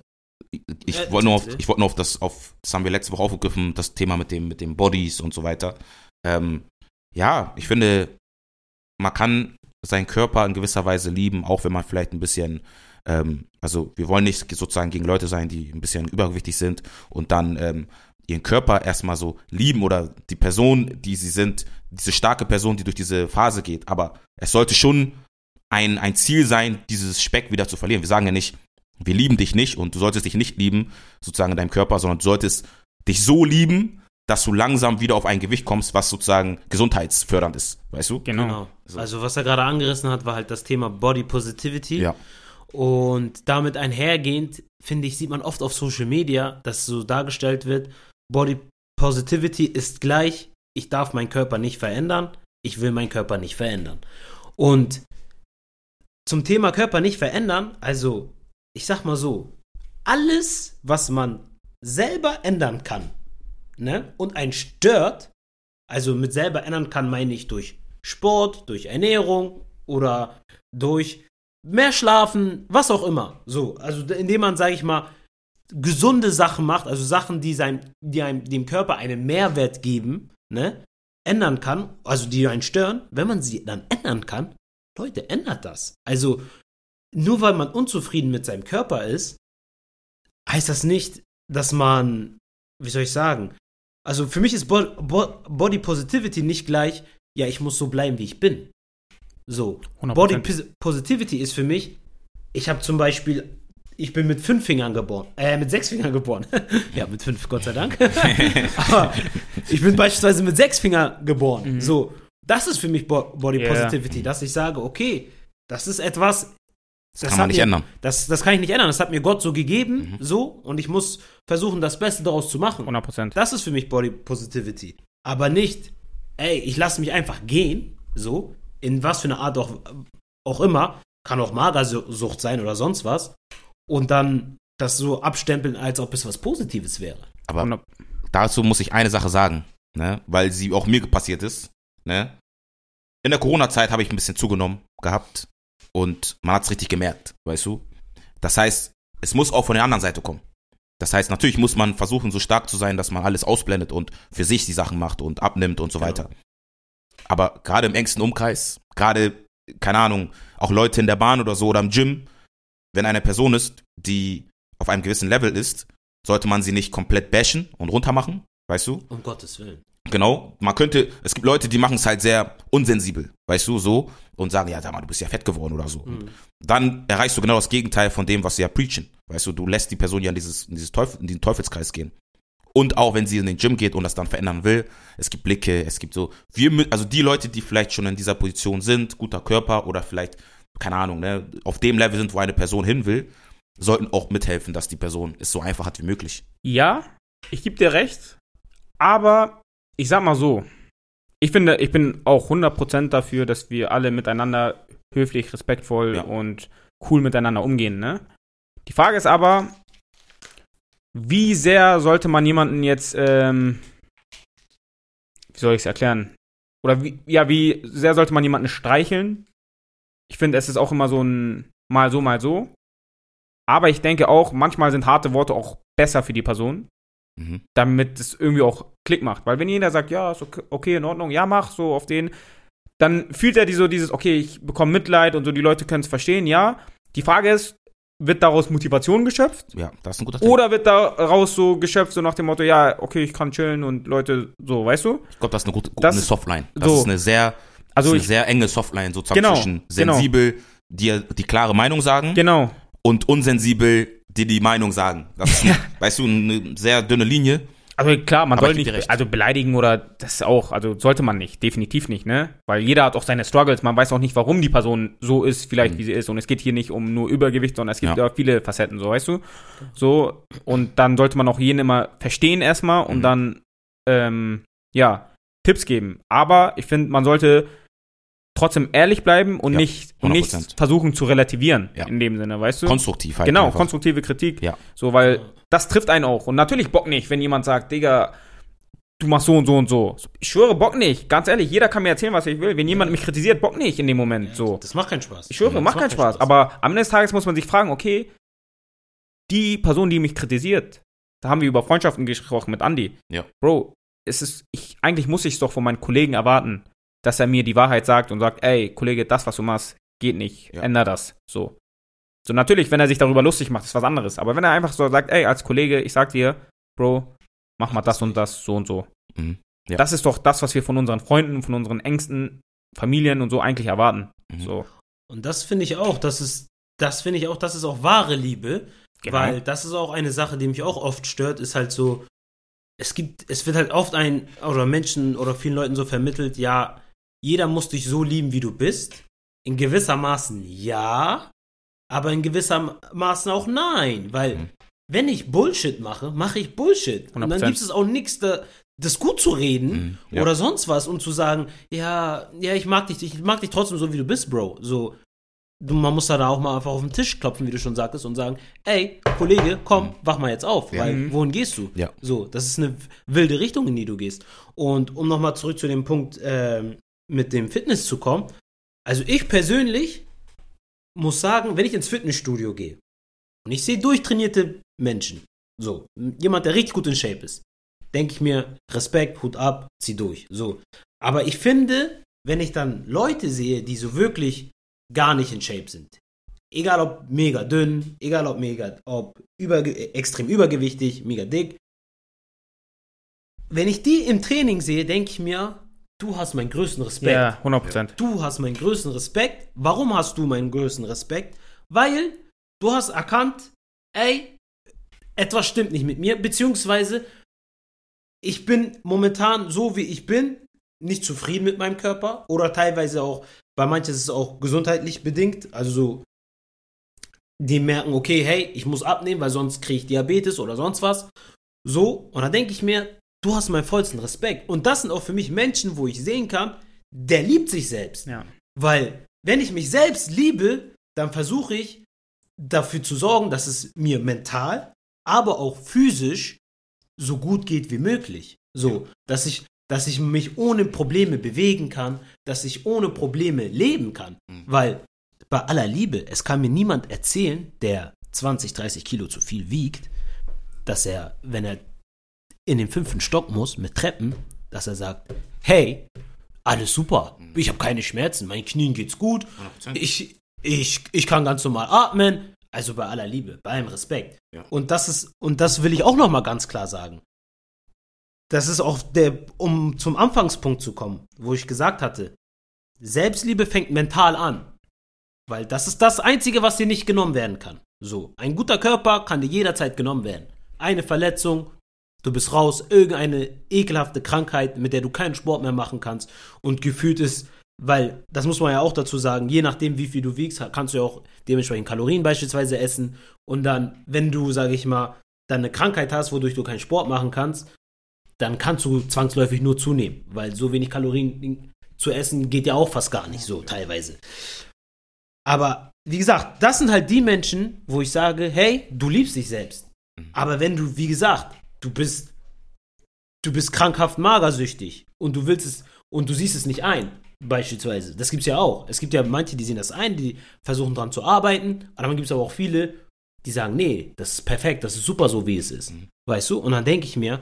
ich, ich Äh, wollte nur auf, ich wollte nur auf das, auf, das haben wir letzte Woche aufgegriffen, das Thema mit dem, mit den Bodies und so weiter. Ähm, ja, ich finde, man kann seinen Körper in gewisser Weise lieben, auch wenn man vielleicht ein bisschen, ähm, also wir wollen nicht sozusagen gegen Leute sein, die ein bisschen übergewichtig sind und dann ähm, ihren Körper erstmal so lieben oder die Person, die sie sind, diese starke Person, die durch diese Phase geht. Aber es sollte schon ein, ein Ziel sein, dieses Speck wieder zu verlieren. Wir sagen ja nicht, wir lieben dich nicht und du solltest dich nicht lieben, sozusagen in deinem Körper, sondern du solltest dich so lieben, dass du langsam wieder auf ein Gewicht kommst, was sozusagen gesundheitsfördernd ist, weißt du? Genau. Genau. So. Also was er gerade angerissen hat, war halt das Thema Body Positivity. Ja. Und damit einhergehend, finde ich, sieht man oft auf Social Media, dass so dargestellt wird, Body Positivity ist gleich, ich darf meinen Körper nicht verändern, ich will meinen Körper nicht verändern. Und zum Thema Körper nicht verändern, also ich sag mal so, alles, was man selber ändern kann, ne, und einen stört, also mit selber ändern kann, meine ich durch Sport, durch Ernährung oder durch mehr schlafen, was auch immer. So, also indem man, sage ich mal, gesunde Sachen macht, also Sachen, die, sein, die einem, dem Körper einen Mehrwert geben, ne, ändern kann, also die einen stören, wenn man sie dann ändern kann, Leute, ändert das. Also, nur weil man unzufrieden mit seinem Körper ist, heißt das nicht, dass man, wie soll ich sagen, also für mich ist Bo Bo Body Positivity nicht gleich, ja, ich muss so bleiben, wie ich bin. So. 100%. Body Pos Positivity ist für mich, ich habe zum Beispiel, ich bin mit fünf Fingern geboren, äh, mit sechs Fingern geboren. ja, mit fünf, Gott sei Dank. Aber ich bin beispielsweise mit sechs Fingern geboren. So. Das ist für mich Bo Body Yeah. Positivity, dass ich sage, okay, das ist etwas, Das kann man nicht mir, ändern. Das, das kann ich nicht ändern. Das hat mir Gott so gegeben, Mhm. so, und ich muss versuchen, das Beste daraus zu machen. 100 Prozent. Das ist für mich Body Positivity. Aber nicht, ey, ich lasse mich einfach gehen, so, in was für eine Art auch, auch immer, kann auch Magersucht sein oder sonst was, und dann das so abstempeln, als ob es was Positives wäre. Aber dazu muss ich eine Sache sagen. ne, weil sie auch mir passiert ist, ne. In der Corona-Zeit habe ich ein bisschen zugenommen gehabt und man hat es richtig gemerkt, weißt du. Das heißt, es muss auch von der anderen Seite kommen. Das heißt, natürlich muss man versuchen, so stark zu sein, dass man alles ausblendet und für sich die Sachen macht und abnimmt und so Genau. weiter. Aber gerade im engsten Umkreis, gerade, keine Ahnung, auch Leute in der Bahn oder so oder im Gym, wenn eine Person ist, die auf einem gewissen Level ist, sollte man sie nicht komplett bashen und runtermachen, weißt du? Um Gottes Willen. Genau. Man könnte, es gibt Leute, die machen es halt sehr unsensibel, weißt du, so, und sagen, ja, sag mal, du bist ja fett geworden oder so. Und dann erreichst du genau das Gegenteil von dem, was sie ja preachen. Weißt du, du lässt die Person ja in, dieses, in, dieses Teufel, in diesen Teufelskreis gehen. Und auch wenn sie in den Gym geht und das dann verändern will, es gibt Blicke, es gibt so, wir, also die Leute, die vielleicht schon in dieser Position sind, guter Körper oder vielleicht, keine Ahnung, ne, auf dem Level sind, wo eine Person hin will, sollten auch mithelfen, dass die Person es so einfach hat wie möglich. Ja, ich gebe dir recht, aber ich sag mal so, ich finde, ich bin auch 100% dafür, dass wir alle miteinander höflich, respektvoll Ja. und cool miteinander umgehen, ne? Die Frage ist aber, wie sehr sollte man jemanden jetzt, ähm, wie soll ich es erklären? Oder wie, ja, wie sehr sollte man jemanden streicheln? Ich finde, es ist auch immer so ein mal so, mal so. Aber ich denke auch, manchmal sind harte Worte auch besser für die Person, Mhm. damit es irgendwie auch Klick macht. Weil wenn jeder sagt, ja, ist okay, okay, in Ordnung, ja, mach so auf den, dann fühlt er die so dieses, okay, ich bekomme Mitleid und so, die Leute können es verstehen, ja. Die Frage ist, wird daraus Motivation geschöpft? Ja, das ist ein guter Tipp. Oder wird daraus so geschöpft, so nach dem Motto, ja, okay, ich kann chillen und Leute, so, weißt du? Ich glaube, das ist eine gute, Das- eine Softline. Das so. ist eine sehr, Also ist ich, eine sehr enge Softline sozusagen Genau, zwischen genau. sensibel, dir die klare Meinung sagen genau, und unsensibel, dir die Meinung sagen. Das ist, eine, weißt du, eine sehr dünne Linie. Also klar, man Aber soll nicht, recht. also beleidigen oder das auch, also sollte man nicht, definitiv nicht, ne? Weil jeder hat auch seine Struggles, man weiß auch nicht, warum die Person so ist, vielleicht Mhm. wie sie ist. Und es geht hier nicht um nur Übergewicht, sondern es gibt Ja. ja viele Facetten, so weißt du? So, und dann sollte man auch jeden immer verstehen erstmal und Mhm. dann, ähm, ja, Tipps geben. Aber ich finde, man sollte trotzdem ehrlich bleiben und Ja, nicht, und nicht 100%. versuchen zu relativieren, Ja. in dem Sinne, weißt du? Konstruktiv halt. Genau, einfach. konstruktive Kritik. Ja. So, weil das trifft einen auch. Und natürlich Bock nicht, wenn jemand sagt, Digga, du machst so und so und so. Ich schwöre, Bock nicht. Ganz ehrlich, jeder kann mir erzählen, was ich will. Wenn jemand mich kritisiert, Bock nicht in dem Moment. So. Das macht keinen Spaß. Ich schwöre, Das macht keinen Spaß. Aber am Ende des Tages muss man sich fragen, okay, die Person, die mich kritisiert, da haben wir über Freundschaften gesprochen mit Andy. Ja. Bro, es ist, ich, eigentlich muss ich es doch von meinen Kollegen erwarten, dass er mir die Wahrheit sagt und sagt, ey, Kollege, das, was du machst, geht nicht. Ja. Änder das. So. So, natürlich, wenn er sich darüber lustig macht, ist was anderes. Aber wenn er einfach so sagt, ey, als Kollege, ich sag dir, Bro, mach mal das und das, so und so. Mhm. Ja. Das ist doch das, was wir von unseren Freunden, von unseren engsten Familien und so eigentlich erwarten. Mhm. So. Und das finde ich auch, das ist, das finde ich auch, das ist auch wahre Liebe, Genau. weil das ist auch eine Sache, die mich auch oft stört, ist halt so, es gibt, es wird halt oft ein, oder Menschen oder vielen Leuten so vermittelt, ja, jeder muss dich so lieben, wie du bist. In gewissermaßen ja, aber in gewissermaßen auch nein, weil Mhm. wenn ich Bullshit mache, mache ich Bullshit. Und dann 100%. gibt es auch nichts, da, das gut zu reden Mhm. Ja. oder sonst was und zu sagen, ja, ja, ich mag dich, ich mag dich trotzdem so, wie du bist, Bro. So, du, man muss da auch mal einfach auf den Tisch klopfen, wie du schon sagtest, und sagen, ey, Kollege, komm, wach mal jetzt auf, Ja. weil Mhm. wohin gehst du? Ja. So, das ist eine wilde Richtung, in die du gehst. Und um nochmal zurück zu dem Punkt ähm, mit dem Fitness zu kommen, also ich persönlich muss sagen, wenn ich ins Fitnessstudio gehe und ich sehe durchtrainierte Menschen, so, jemand, der richtig gut in Shape ist, denke ich mir, Respekt, Hut ab, zieh durch. So. Aber ich finde, wenn ich dann Leute sehe, die so wirklich gar nicht in Shape sind, egal ob mega dünn, egal ob mega, ob über, extrem übergewichtig, mega dick, wenn ich die im Training sehe, denke ich mir, du hast meinen größten Respekt. Ja, 100 Prozent. Du hast meinen größten Respekt. Warum hast du meinen größten Respekt? Weil du hast erkannt, ey, etwas stimmt nicht mit mir, beziehungsweise ich bin momentan so wie ich bin, nicht zufrieden mit meinem Körper oder teilweise auch, bei manchen ist es auch gesundheitlich bedingt, also so, die merken, okay, hey, ich muss abnehmen, weil sonst kriege ich Diabetes oder sonst was. So, und dann denke ich mir, du hast meinen vollsten Respekt. Und das sind auch für mich Menschen, wo ich sehen kann, der liebt sich selbst. Ja. Weil, wenn ich mich selbst liebe, dann versuche ich dafür zu sorgen, dass es mir mental, aber auch physisch so gut geht wie möglich. So, dass ich dass ich mich ohne Probleme bewegen kann, dass ich ohne Probleme leben kann. Weil bei aller Liebe, es kann mir niemand erzählen, der 20, 30 Kilo zu viel wiegt, dass er, wenn er in den fünften Stock muss mit Treppen, dass er sagt, hey, alles super, ich habe keine Schmerzen, meinen Knien geht's gut, 100%. ich, ich, ich kann ganz normal atmen. Also bei aller Liebe, bei allem Respekt. Ja. Und das ist, und das will ich auch noch mal ganz klar sagen. Das ist auch der, um zum Anfangspunkt zu kommen, wo ich gesagt hatte, Selbstliebe fängt mental an. Weil das ist das Einzige, was dir nicht genommen werden kann. So, ein guter Körper kann dir jederzeit genommen werden. Eine Verletzung, du bist raus, irgendeine ekelhafte Krankheit, mit der du keinen Sport mehr machen kannst und gefühlt ist, weil, das muss man ja auch dazu sagen, je nachdem, wie viel du wiegst, kannst du ja auch dementsprechend Kalorien beispielsweise essen. Und dann, wenn du, sage ich mal, dann eine Krankheit hast, wodurch du keinen Sport machen kannst, dann kannst du zwangsläufig nur zunehmen, weil so wenig Kalorien zu essen geht ja auch fast gar nicht so teilweise. Aber wie gesagt, das sind halt die Menschen, wo ich sage, hey, du liebst dich selbst. Aber wenn du, wie gesagt, du bist, du bist krankhaft magersüchtig und du willst es und du siehst es nicht ein, beispielsweise. Das gibt's ja auch. Es gibt ja manche, die sehen das ein, die versuchen dran zu arbeiten, aber dann gibt es aber auch viele, die sagen, nee, das ist perfekt, das ist super so, wie es ist. Weißt du? Und dann denke ich mir,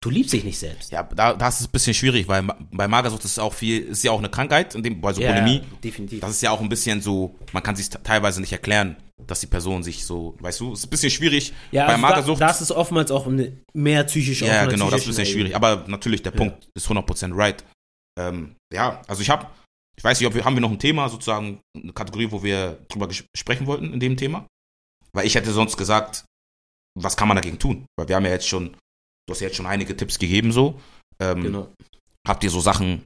du liebst dich nicht selbst. Ja, da, da ist es ein bisschen schwierig, weil bei Magersucht ist auch viel, ist ja auch eine Krankheit, in dem, also Bulimie. definitiv. Das ist ja auch ein bisschen so, man kann sich teilweise nicht erklären, dass die Person sich so, weißt du, ist ein bisschen schwierig. ja, bei also da, Magersucht. das ist oftmals auch eine mehr psychische auf ja, genau, das ist ein bisschen schwierig. Aber natürlich, der Punkt ist 100% right. Ähm, ja, also ich habe, ich weiß nicht, ob wir, haben wir noch ein Thema, sozusagen, eine Kategorie, wo wir drüber sprechen wollten in dem Thema? Weil ich hätte sonst gesagt, was kann man dagegen tun? Weil wir haben ja jetzt schon, du hast ja jetzt schon einige Tipps gegeben, so. Ähm, Genau. Habt ihr so Sachen,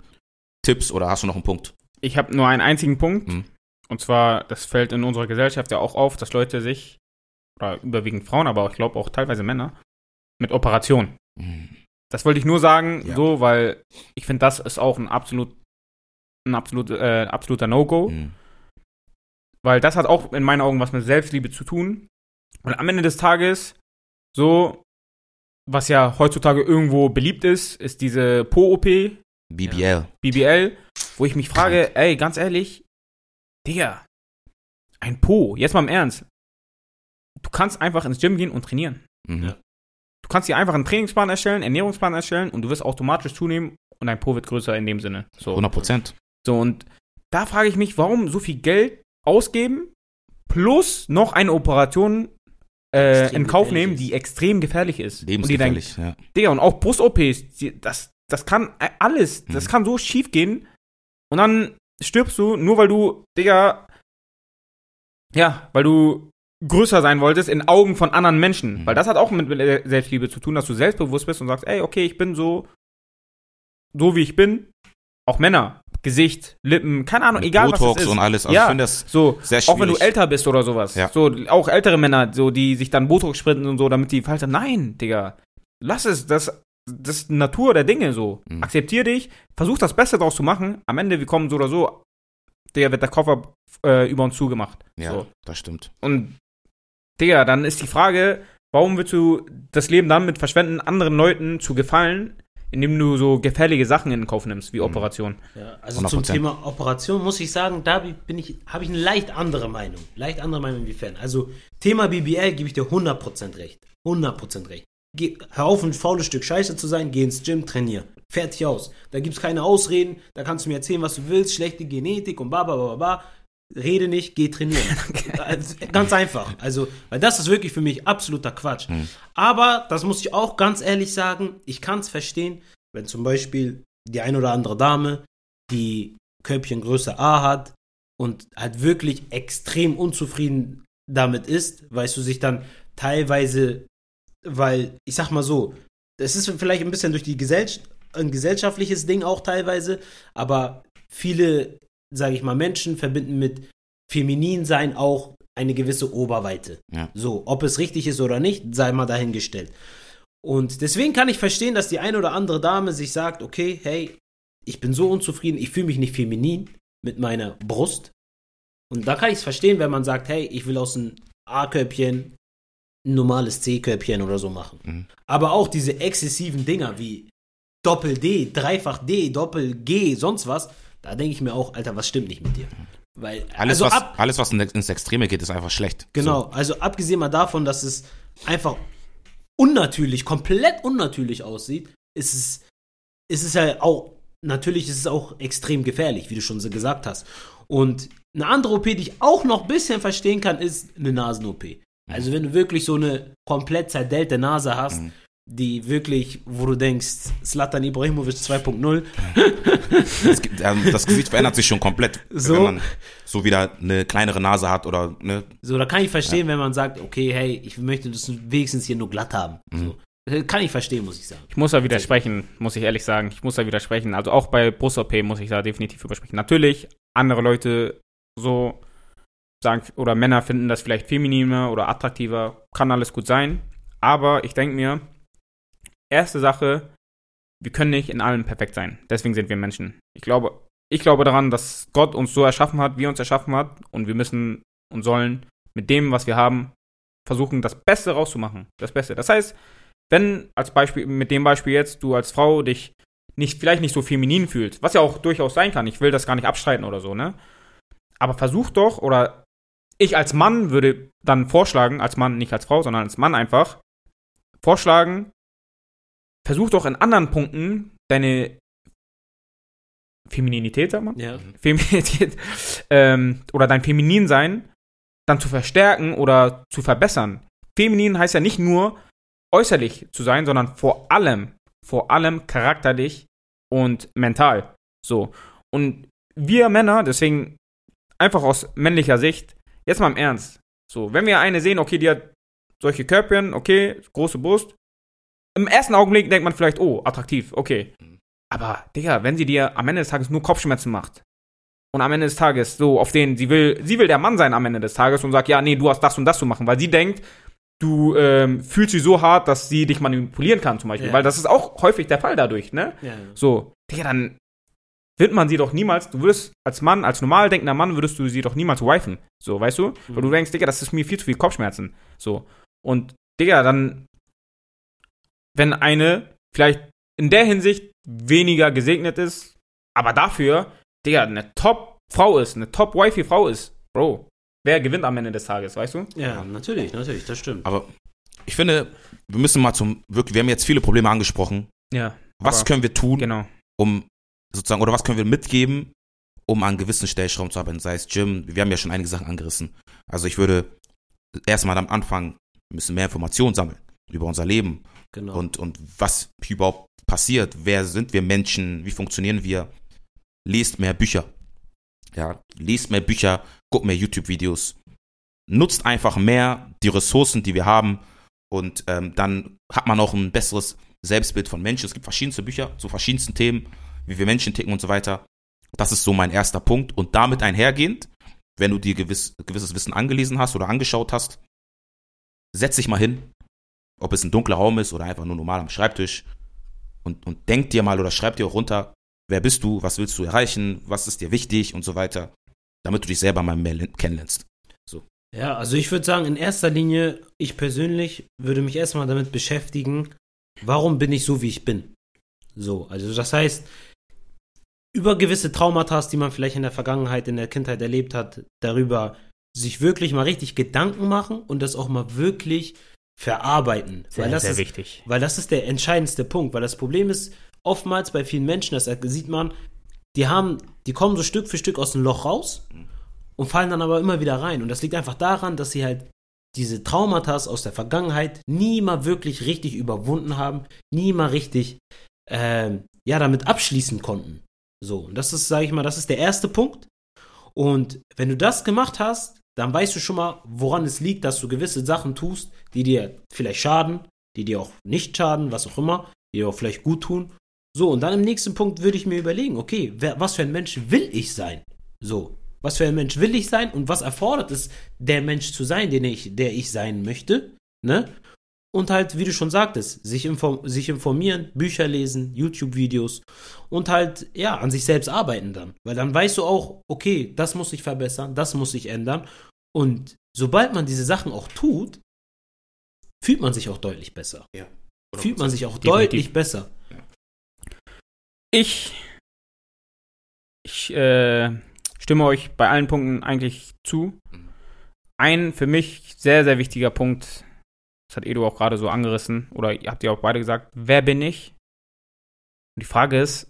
Tipps oder hast du noch einen Punkt? Ich habe nur einen einzigen Punkt. Mhm. Und zwar, das fällt in unserer Gesellschaft ja auch auf, dass Leute sich, oder überwiegend Frauen, aber ich glaube auch teilweise Männer, mit Operationen. Mhm. Das wollte ich nur sagen, Ja. so, weil ich finde, das ist auch ein absolut, ein absolut, äh, absoluter No-Go. Mhm. Weil das hat auch in meinen Augen was mit Selbstliebe zu tun. Und am Ende des Tages, so, was ja heutzutage irgendwo beliebt ist, ist diese Po-OP, BBL. BBL, wo ich mich frage, ey, ganz ehrlich, Digga, ein Po, jetzt mal im Ernst. Du kannst einfach ins Gym gehen und trainieren. Mhm. Ja. Du kannst dir einfach einen Trainingsplan erstellen, Ernährungsplan erstellen und du wirst automatisch zunehmen und dein Po wird größer in dem Sinne. So. 100 Prozent. So, und da frage ich mich, warum so viel Geld ausgeben plus noch eine Operation äh, in Kauf nehmen, ist. die extrem gefährlich ist. Lebensgefährlich, ja. Und die denken, Digga, und auch Brust-OPs, das, das kann äh, alles, das Mhm. kann so schief gehen. Und dann stirbst du, nur weil du, Digga, ja, weil du größer sein wolltest in Augen von anderen Menschen. Mhm. Weil das hat auch mit Selbstliebe zu tun, dass du selbstbewusst bist und sagst, ey, okay, ich bin so, so wie ich bin. Auch Männer, Gesicht, Lippen, keine Ahnung, Mit egal was Botox es ist. und alles. Also ja, ich finde das so, sehr auch wenn du schwierig. älter bist oder sowas. Ja. So, auch ältere Männer, so, die sich dann Botox sprinten und so, damit die Falter. Nein, Digga. Lass es, das, das ist Natur der Dinge so. Mhm. Akzeptier dich, versuch das Beste draus zu machen. Am Ende, wir kommen so oder so, Digga, wird der Koffer äh, über uns zugemacht. Ja, So. das stimmt. Und, Digga, dann ist die Frage, warum willst du das Leben damit verschwenden, anderen Leuten zu gefallen, indem du so gefährliche Sachen in Kauf nimmst, wie Mhm. Operation? Ja, also zum 100%. Thema Operation muss ich sagen, da bin ich, habe ich eine leicht andere Meinung. Leicht andere Meinung inwiefern. Also Thema BBL gebe ich dir 100% recht. 100% recht. Geh, hör auf, ein faules Stück Scheiße zu sein, geh ins Gym, trainier. Fertig aus. Da gibt es keine Ausreden, da kannst du mir erzählen, was du willst, schlechte Genetik und bla bla bla bla. Rede nicht, geh trainieren. Also, ganz einfach. Also, weil das ist wirklich für mich absoluter Quatsch. Hm. Aber, das muss ich auch ganz ehrlich sagen, ich kann es verstehen, wenn zum Beispiel die ein oder andere Dame, die Körbchen Größe A hat und halt wirklich extrem unzufrieden damit ist, weißt du, sich dann teilweise, weil, ich sag mal so, das ist vielleicht ein bisschen durch die Gesellschaft, ein gesellschaftliches Ding auch teilweise, aber viele, sage ich mal, Menschen verbinden mit feminin sein auch eine gewisse Oberweite. Ja. So, ob es richtig ist oder nicht, sei mal dahingestellt. Und deswegen kann ich verstehen, dass die eine oder andere Dame sich sagt, okay, hey, ich bin so unzufrieden, ich fühle mich nicht feminin mit meiner Brust. Und da kann ich es verstehen, wenn man sagt, hey, ich will aus einem A-Körbchen ein normales C-Körbchen oder so machen. Mhm. Aber auch diese exzessiven Dinger wie Doppel D, Dreifach D, Doppel G, sonst was, da denke ich mir auch, Alter, was stimmt nicht mit dir? Weil, Alles, also was, ab, alles, was in- ins Extreme geht, ist einfach schlecht. Genau, also abgesehen mal davon, dass es einfach unnatürlich, komplett unnatürlich aussieht, ist es, ist es ja auch, natürlich ist es auch extrem gefährlich, wie du schon so gesagt hast. Und eine andere OP, die ich auch noch ein bisschen verstehen kann, ist eine Nasen-OP. Also wenn du wirklich so eine komplett zerdellte Nase hast, Mhm. die wirklich, wo du denkst, Slatan Ibrahimovic 2.0, So. Es gibt, ähm, das Gesicht verändert sich schon komplett, So. wenn man so wieder eine kleinere Nase hat oder ne, So, da kann ich verstehen, wenn man sagt, okay, hey, ich möchte das wenigstens hier nur glatt haben. So. Äh, Kann ich verstehen, muss ich sagen. Ich muss da widersprechen, muss ich ehrlich sagen. Ich muss da widersprechen. Also auch bei Brust-OP muss ich da definitiv übersprechen. Natürlich, andere Leute so sagen, oder Männer finden das vielleicht femininer oder attraktiver. Kann alles gut sein. Aber ich denke mir, erste Sache, wir können nicht in allem perfekt sein. Deswegen sind wir Menschen. Ich glaube, ich glaube daran, dass Gott uns so erschaffen hat, wie er uns erschaffen hat. Und wir müssen und sollen mit dem, was wir haben, versuchen, das Beste rauszumachen. Das Beste. Das heißt, wenn als Beispiel, mit dem Beispiel jetzt, du als Frau dich nicht, vielleicht nicht so feminin fühlst, was ja auch durchaus sein kann, ich will das gar nicht abstreiten oder so, ne? Aber versuch doch, oder ich als Mann würde dann vorschlagen, als Mann, nicht als Frau, sondern als Mann einfach, vorschlagen, versuch doch in anderen Punkten deine Femininität, sagt man? Ja. Feminität ähm, oder dein Femininsein dann zu verstärken oder zu verbessern. Feminin heißt ja nicht nur äußerlich zu sein, sondern vor allem, vor allem charakterlich und mental. So. Und wir Männer, deswegen einfach aus männlicher Sicht, jetzt mal im Ernst. So, wenn wir eine sehen, okay, die hat solche Körbchen, okay, große Brust. Im ersten Augenblick denkt man vielleicht, oh, attraktiv, okay. Aber, Digga, wenn sie dir am Ende des Tages nur Kopfschmerzen macht und am Ende des Tages so auf den, sie will, sie will der Mann sein am Ende des Tages und sagt, ja, nee, du hast das und das zu machen, weil sie denkt, du ähm, fühlst sie so hart, dass sie dich manipulieren kann zum Beispiel, Ja. weil das ist auch häufig der Fall dadurch, ne? Ja. So, Digga, dann wird man sie doch niemals, du würdest als Mann, als normal denkender Mann, würdest du sie doch niemals wifen. So, weißt du? Weil du denkst, Digga, das ist mir viel zu viel Kopfschmerzen. So. Und, Digga, dann, wenn eine vielleicht in der Hinsicht weniger gesegnet ist, aber dafür, Digga, eine Top-Frau ist, eine Top-Wifey-Frau ist, Bro, wer gewinnt am Ende des Tages, weißt du? ja, natürlich, natürlich, das stimmt. Aber ich finde, wir müssen mal zum, wirklich, wir haben jetzt viele Probleme angesprochen. Ja. Was können wir tun, Genau. um sozusagen, oder was können wir mitgeben, um an gewissen Stellschrauben zu arbeiten, sei es Gym, wir haben ja schon einige Sachen angerissen. Also ich würde erstmal am Anfang bisschen mehr Informationen sammeln über unser Leben Genau. und, und was überhaupt passiert, wer sind wir Menschen, wie funktionieren wir. Lest mehr Bücher. Ja, lest mehr Bücher, guckt mehr YouTube-Videos. Nutzt einfach mehr die Ressourcen, die wir haben und ähm, dann hat man auch ein besseres Selbstbild von Menschen. Es gibt verschiedenste Bücher zu verschiedensten Themen, wie wir Menschen ticken und so weiter. Das ist so mein erster Punkt. Und damit einhergehend, wenn du dir gewiss, gewisses Wissen angelesen hast oder angeschaut hast, setz dich mal hin, ob es ein dunkler Raum ist oder einfach nur normal am Schreibtisch und, und denk dir mal oder schreib dir auch runter, wer bist du, was willst du erreichen, was ist dir wichtig und so weiter, damit du dich selber mal mehr kennenlernst. Ja, also ich würde sagen, in erster Linie, ich persönlich würde mich erstmal damit beschäftigen, warum bin ich so, wie ich bin. So, also das heißt, über gewisse Traumata, die man vielleicht in der Vergangenheit, in der Kindheit erlebt hat, darüber sich wirklich mal richtig Gedanken machen und das auch mal wirklich verarbeiten. weil, das ist, wichtig. weil das ist der entscheidendste Punkt. Weil das Problem ist, oftmals bei vielen Menschen, das sieht man, die haben, die kommen so Stück für Stück aus dem Loch raus und fallen dann aber immer wieder rein. Und das liegt einfach daran, dass sie halt diese Traumata aus der Vergangenheit nie mal wirklich richtig überwunden haben, nie mal richtig ähm, ja damit abschließen konnten. So, und das ist, sage ich mal, das ist der erste Punkt. Und wenn du das gemacht hast, dann weißt du schon mal, woran es liegt, dass du gewisse Sachen tust, die dir vielleicht schaden, die dir auch nicht schaden, was auch immer, die dir auch vielleicht gut tun. So, und dann im nächsten Punkt würde ich mir überlegen, okay, wer, was für ein Mensch will ich sein? So, was für ein Mensch will ich sein und was erfordert es, der Mensch zu sein, den ich, der ich sein möchte, ne? Und halt, wie du schon sagtest, sich, inform sich informieren, Bücher lesen, YouTube-Videos und halt, ja, an sich selbst arbeiten dann. Weil dann weißt du auch, okay, das muss ich verbessern, das muss ich ändern. Und sobald man diese Sachen auch tut, fühlt man sich auch deutlich besser. Ja. Fühlt man sich auch Definitiv. deutlich besser. Ich, ich äh, stimme euch bei allen Punkten eigentlich zu. Ein für mich sehr, sehr wichtiger Punkt, das hat Edu auch gerade so angerissen, oder ihr habt ja auch beide gesagt, wer bin ich? Und die Frage ist,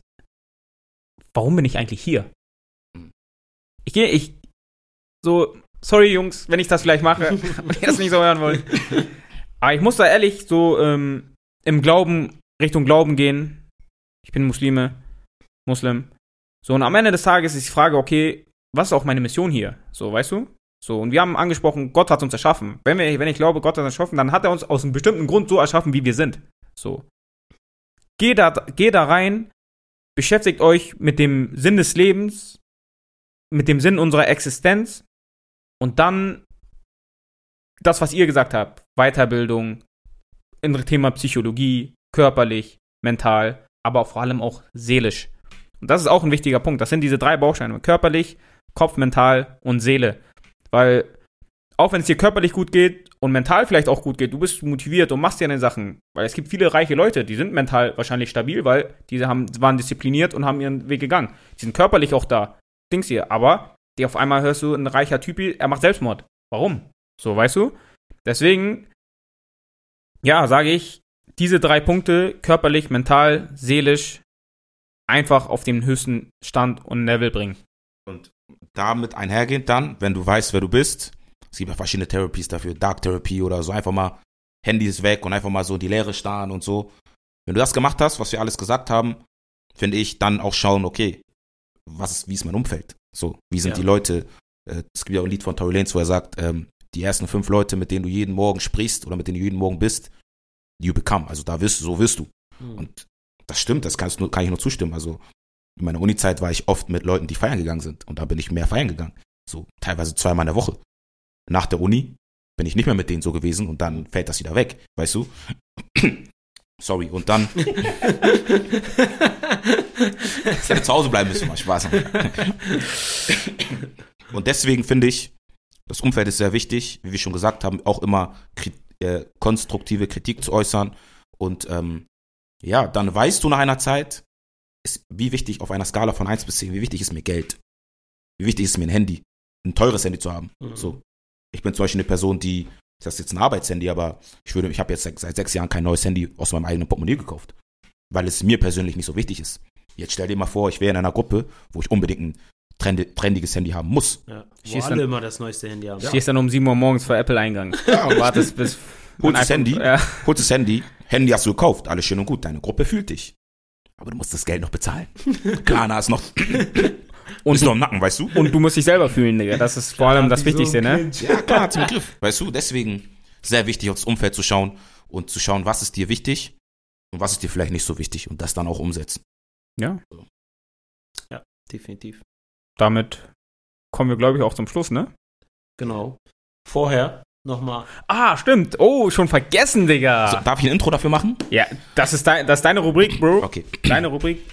warum bin ich eigentlich hier? Ich gehe, ich, so, sorry Jungs, wenn ich das vielleicht mache und ihr das nicht so hören wollt. Aber ich muss da ehrlich so ähm, im Glauben, Richtung Glauben gehen. Ich bin Muslime, Muslim. So, und am Ende des Tages ist die Frage, okay, was ist auch meine Mission hier? So, weißt du? So, und wir haben angesprochen, Gott hat uns erschaffen. Wenn, wir, wenn ich glaube, Gott hat uns erschaffen, dann hat er uns aus einem bestimmten Grund so erschaffen, wie wir sind. So. Geh da, geh da rein, beschäftigt euch mit dem Sinn des Lebens, mit dem Sinn unserer Existenz und dann das, was ihr gesagt habt, Weiterbildung, im Thema Psychologie, körperlich, mental, aber vor allem auch seelisch. Und das ist auch ein wichtiger Punkt. Das sind diese drei Bausteine: körperlich, Kopf, mental und Seele. Weil auch wenn es dir körperlich gut geht und mental vielleicht auch gut geht, du bist motiviert und machst dir deine Sachen. Weil es gibt viele reiche Leute, die sind mental wahrscheinlich stabil, weil die haben, waren diszipliniert und haben ihren Weg gegangen. Die sind körperlich auch da. Dings hier. Aber die auf einmal hörst du, ein reicher Typ, er macht Selbstmord. Warum? So, weißt du? Deswegen, ja, sage ich, diese drei Punkte, körperlich, mental, seelisch, einfach auf den höchsten Stand und Level bringen. Und damit einhergehend dann, wenn du weißt, wer du bist, es gibt ja verschiedene Therapies dafür, Dark Therapy oder so, einfach mal Handys weg und einfach mal so die Leere starren und so. Wenn du das gemacht hast, was wir alles gesagt haben, finde ich, dann auch schauen, okay, was ist, wie ist mein Umfeld? So, wie sind Ja. die Leute? Äh, Es gibt ja auch ein Lied von Tory Lanez, wo er sagt, ähm, die ersten fünf Leute, mit denen du jeden Morgen sprichst oder mit denen du jeden Morgen bist, you become. Also da wirst du, so wirst du. Hm. Und das stimmt, das kannst, kann ich nur zustimmen. Also in meiner Uni-Zeit war ich oft mit Leuten, die feiern gegangen sind. Und da bin ich mehr feiern gegangen. So teilweise zweimal in der Woche. Nach der Uni bin ich nicht mehr mit denen so gewesen und dann fällt das wieder weg, weißt du? Sorry, und dann. ich hätte zu Hause bleiben müssen, mal Spaß. und deswegen finde ich, das Umfeld ist sehr wichtig, wie wir schon gesagt haben, auch immer kri äh, konstruktive Kritik zu äußern. Und ähm, ja, dann weißt du nach einer Zeit, ist, wie wichtig auf einer Skala von 1 bis 10, wie wichtig ist mir Geld? Wie wichtig ist mir ein Handy? Ein teures Handy zu haben. Mhm. So. Ich bin zum Beispiel eine Person, die, das ist jetzt ein Arbeitshandy, aber ich würde, ich habe jetzt seit seit sechs Jahren kein neues Handy aus meinem eigenen Portemonnaie gekauft. Weil es mir persönlich nicht so wichtig ist. Jetzt stell dir mal vor, ich wäre in einer Gruppe, wo ich unbedingt ein trendi- trendiges Handy haben muss. Ja, wo alle dann- immer das neueste Handy haben. Stehst dann um 7 Uhr morgens vor Apple-Eingang und wartest bis. Holst das Handy, Ja. holst das Handy, Handy hast du gekauft, alles schön und gut, deine Gruppe fühlt dich. Aber du musst das Geld noch bezahlen. Klarna ist noch, Und, ist noch im Nacken, weißt du? und du musst dich selber fühlen, Digga. Das ist vor allem das Wichtigste, ne? Ja, klar, zum Griff. Weißt du, deswegen sehr wichtig, aufs Umfeld zu schauen und zu schauen, was ist dir wichtig und was ist dir vielleicht nicht so wichtig und das dann auch umsetzen. Ja. Definitiv. Damit kommen wir, glaube ich, auch zum Schluss, ne? Genau. Vorher nochmal. Ah, stimmt. Oh, schon vergessen, Digga. So, darf ich ein Intro dafür machen? Ja, das ist, dein, das ist deine Rubrik, Bro. Okay. Deine Rubrik.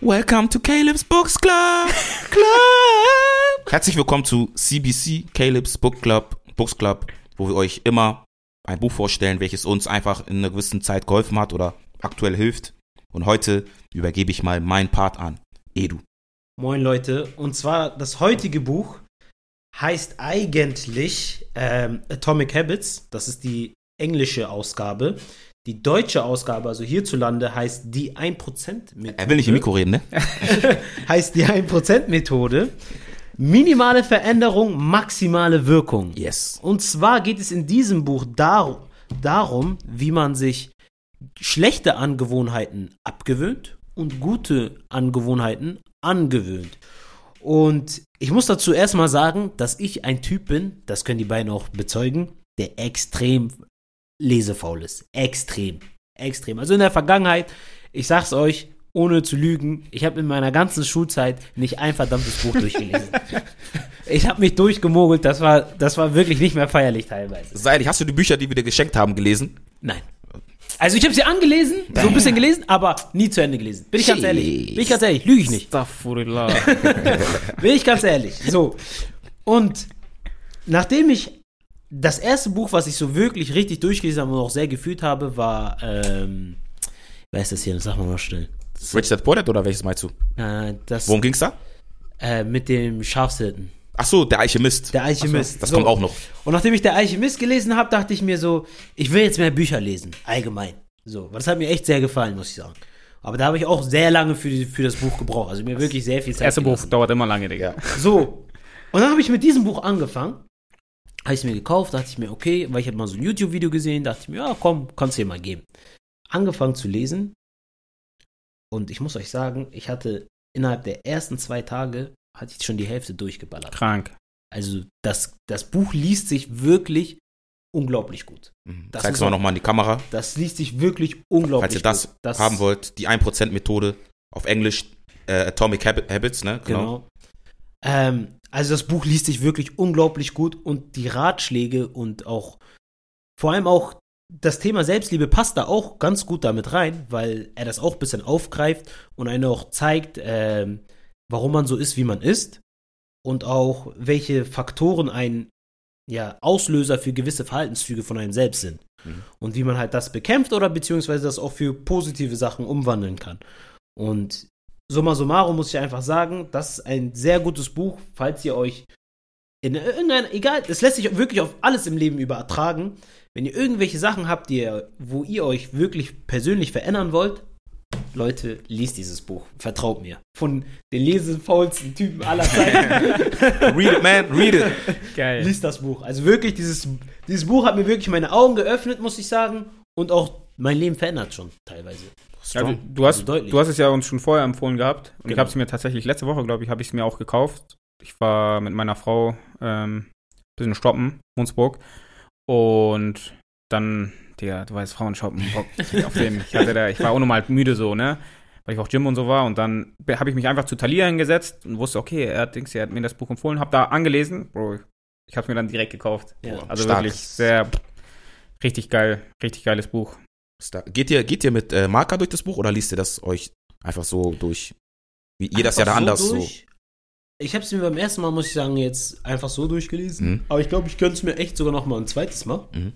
Welcome to Caleb's Books Club. Club. Herzlich willkommen zu CBC, Caleb's Book Club, Books Club, wo wir euch immer ein Buch vorstellen, welches uns einfach in einer gewissen Zeit geholfen hat oder aktuell hilft. Und heute übergebe ich mal meinen Part an. Edu. Moin Leute. Und zwar das heutige Buch heißt eigentlich ähm, Atomic Habits. Das ist die englische Ausgabe. Die deutsche Ausgabe, also hierzulande, heißt die 1% Methode. Er will nicht im Mikro reden, ne? Heißt die 1% Methode. Minimale Veränderung, maximale Wirkung. Yes. Und zwar geht es in diesem Buch dar darum, wie man sich schlechte Angewohnheiten abgewöhnt und gute Angewohnheiten angewöhnt. Und ich muss dazu erstmal sagen, dass ich ein Typ bin, das können die beiden auch bezeugen, der extrem lesefaul ist. Extrem. Extrem. Also in der Vergangenheit, ich sag's euch, ohne zu lügen, ich habe in meiner ganzen Schulzeit nicht ein verdammtes Buch durchgelesen. ich habe mich durchgemogelt, das war, das war wirklich nicht mehr feierlich teilweise. Sei ehrlich, hast du die Bücher, die wir dir geschenkt haben, gelesen? Nein. Also ich habe sie angelesen, so ein bisschen gelesen, aber nie zu Ende gelesen. Bin ich ganz ehrlich. Bin ich ganz ehrlich, lüge ich nicht. Bin ich ganz ehrlich. So. Und nachdem ich das erste Buch, was ich so wirklich richtig durchgelesen habe und auch sehr gefühlt habe, war, ähm, wer ist das hier? Sag mal mal schnell. Rich Dad Poor Dad oder welches meinst du? Äh, das Worum ging's da? äh, mit dem Schafshirten. Ach so, der Alchemist. Der Alchemist. So, das So. kommt auch noch. Und nachdem ich der Alchemist gelesen habe, dachte ich mir so, ich will jetzt mehr Bücher lesen, allgemein. So, weil das hat mir echt sehr gefallen, muss ich sagen. Aber da habe ich auch sehr lange für, für das Buch gebraucht. Also mir wirklich sehr viel Das Zeit erste Buch gelassen. dauert immer lange, Digga. So. Und dann habe ich mit diesem Buch angefangen. Habe ich es mir gekauft, dachte ich mir, okay, weil ich habe mal so ein YouTube-Video gesehen, dachte ich mir, ja, komm, kannst du dir mal geben. Angefangen zu lesen. Und ich muss euch sagen, ich hatte innerhalb der ersten zwei Tage, hatte ich schon die Hälfte durchgeballert. Krank. Also das, das Buch liest sich wirklich unglaublich gut. Mhm. Das Zeig's mal nochmal in die Kamera. Das liest sich wirklich unglaublich Falls ihr das, gut. Das haben wollt, die 1%-Methode auf Englisch, äh, Atomic Habit, Habits, ne? Genau. Ähm, also das Buch liest sich wirklich unglaublich gut und die Ratschläge und auch vor allem auch das Thema Selbstliebe passt da auch ganz gut damit rein, weil er das auch ein bisschen aufgreift und einen auch zeigt, ähm, warum man so ist, wie man ist und auch welche Faktoren ein ja, Auslöser für gewisse Verhaltenszüge von einem selbst sind. Mhm. Und wie man halt das bekämpft oder beziehungsweise das auch für positive Sachen umwandeln kann. Und summa summarum muss ich einfach sagen, das ist ein sehr gutes Buch, falls ihr euch in irgendeiner, egal, es lässt sich wirklich auf alles im Leben übertragen. Wenn ihr irgendwelche Sachen habt, die ihr, wo ihr euch wirklich persönlich verändern wollt, Leute, liest dieses Buch. Vertraut mir. Von den lesefaulsten Typen aller Zeiten. Read it, man, read it. Geil. liest das Buch. Also wirklich, dieses, dieses Buch hat mir wirklich meine Augen geöffnet, muss ich sagen. Und auch mein Leben verändert schon teilweise. Ja, du, Strong. du, hast, Also du hast es ja uns schon vorher empfohlen gehabt. Und ich Genau. habe es mir tatsächlich letzte Woche, glaube ich, habe ich es mir auch gekauft. Ich war mit meiner Frau ähm, bisschen shoppen, Hunsburg. Und dann, der, du weißt, Frauen shoppen, Bock auf den. Ich hatte da, ich war auch nochmal müde so, ne? Weil ich auch Gym und so war. Und dann habe ich mich einfach zu Thalia hingesetzt und wusste, okay, er hat, Dings, er hat mir das Buch empfohlen, habe da angelesen. Bro, ich habe es mir dann direkt gekauft. Ja. Also Stark. wirklich sehr, richtig geil, richtig geiles Buch. Stark. Geht ihr, geht ihr mit äh, Marker durch das Buch oder liest ihr das euch einfach so durch? Wie ihr das ja da anders so. durch. Ich habe es mir beim ersten Mal, muss ich sagen, jetzt einfach so durchgelesen. Mhm. Aber ich glaube, ich könnte es mir echt sogar noch mal ein zweites Mal. Mhm.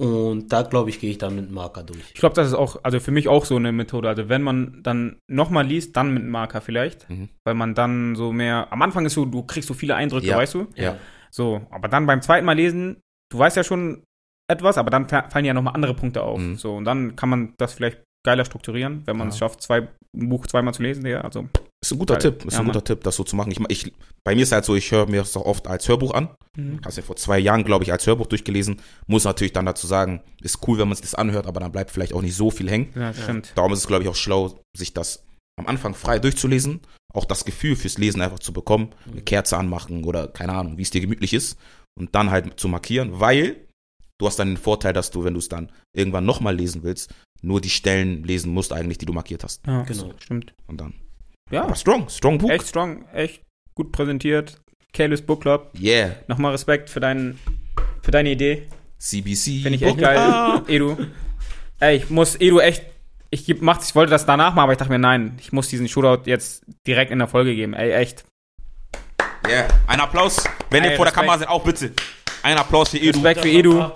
Und da, glaube ich, gehe ich dann mit dem Marker durch. Ich glaube, das ist auch, also für mich auch so eine Methode. Also wenn man dann nochmal liest, dann mit Marker vielleicht. Mhm. Weil man dann so mehr, am Anfang ist so, du kriegst so viele Eindrücke, Ja. weißt du? Ja. So, aber dann beim zweiten Mal lesen, du weißt ja schon etwas, aber dann fa- fallen ja nochmal andere Punkte auf. Mhm. So, und dann kann man das vielleicht geiler strukturieren, wenn man es Ja. schafft, zwei, ein Buch zweimal zu lesen. Ja, also, Ist ein guter Geil. Tipp, ist Ja, ein guter Mann. Tipp, das so zu machen. Ich, ich, bei mir ist halt so, ich höre mir das auch oft als Hörbuch an. Mhm. Hast ja vor zwei Jahren, glaube ich, als Hörbuch durchgelesen. Muss natürlich dann dazu sagen, ist cool, wenn man sich das anhört, aber dann bleibt vielleicht auch nicht so viel hängen. ja, stimmt. Darum ist es, glaube ich, auch schlau, sich das am Anfang frei durchzulesen, auch das Gefühl fürs Lesen einfach zu bekommen, eine Kerze anmachen oder keine Ahnung, wie es dir gemütlich ist und dann halt zu markieren, weil du hast dann den Vorteil, dass du, wenn du es dann irgendwann nochmal lesen willst, nur die Stellen lesen musst eigentlich, die du markiert hast. Ja, Genau. Stimmt. Und dann. Ja, Aber strong, strong Buch. echt strong, echt gut präsentiert. Careless Book Club. Yeah. Nochmal Respekt für, deinen, für deine Idee. CBC. Finde ich echt Book. geil. Ah. Edu. Ey, ich muss Edu echt. Ich, ich wollte das danach machen, aber ich dachte mir, nein, ich muss diesen Shootout jetzt direkt in der Folge geben. Ey, echt. Yeah. Ein Applaus. Wenn ihr Ey, vor der Respekt. Kamera seid, auch bitte. Ein Applaus für Edu. Respekt für Edu.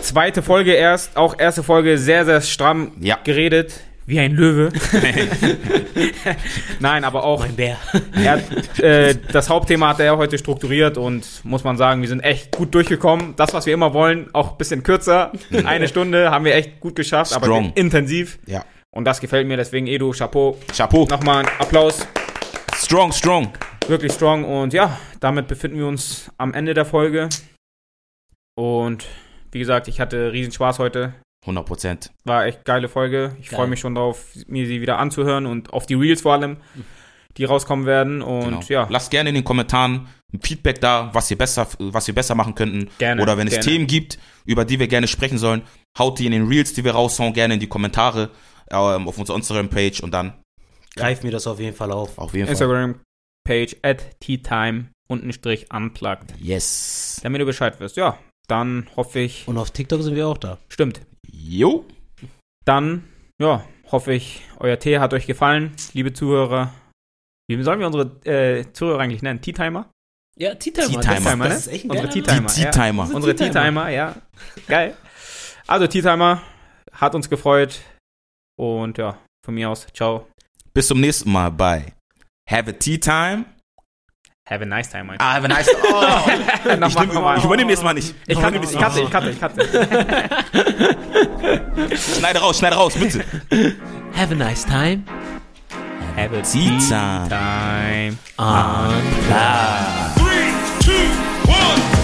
Zweite Folge erst, auch erste Folge sehr, sehr stramm Ja. geredet. Wie ein Löwe. Nein, aber auch Mein Bär. er hat, äh, das Hauptthema hat er heute strukturiert und muss man sagen, wir sind echt gut durchgekommen. Das, was wir immer wollen, auch ein bisschen kürzer. Eine Stunde haben wir echt gut geschafft, aber Strong. intensiv. Ja. Und das gefällt mir, deswegen Edu, Chapeau. Chapeau. Nochmal ein Applaus. Strong, strong. Wirklich strong. Und ja, damit befinden wir uns am Ende der Folge. Und wie gesagt, ich hatte riesen Spaß heute. 100 Prozent. War echt geile Folge. Ich Geil. freue mich schon drauf, mir sie wieder anzuhören und auf die Reels vor allem, die rauskommen werden. Und Genau. ja, Lasst gerne in den Kommentaren ein Feedback da, was wir besser, was wir besser machen könnten. Gerne, Oder wenn es gerne. Themen gibt, über die wir gerne sprechen sollen, haut die in den Reels, die wir raushauen, gerne in die Kommentare ähm, auf unserer Instagram-Page und dann Greif mir das auf jeden Fall auf. auf jeden Fall. Instagram-Page at teatime unten Strich unplugged. Yes. Damit du Bescheid wirst. Ja, dann hoffe ich, Und auf TikTok sind wir auch da. stimmt. Jo. Dann, ja, hoffe ich, euer Tee hat euch gefallen, liebe Zuhörer. Wie sollen wir unsere äh, Zuhörer eigentlich nennen? Tea-Timer? Ja, Tea-Timer. Tea-Timer, das, ne? das ist echt ein Unsere geiler Tea-Timer. Name. Die ja. Unsere Tea-Timer. Tea-Timer, ja. Geil. Also, Tea-Timer hat uns gefreut. Und ja, von mir aus. Ciao. Bis zum nächsten Mal bei Have a Tea Time. Have a nice time, Mike. Ah, have a nice Oh, Noch ich, nehm, mal. ich übernehme nächstes Mal nicht. Ich kann ich cutte, ich cutte, ich cutte. Schneide raus, schneide raus, bitte. Have a nice time. Have a Tea time. time. On Ah. Three, two, one.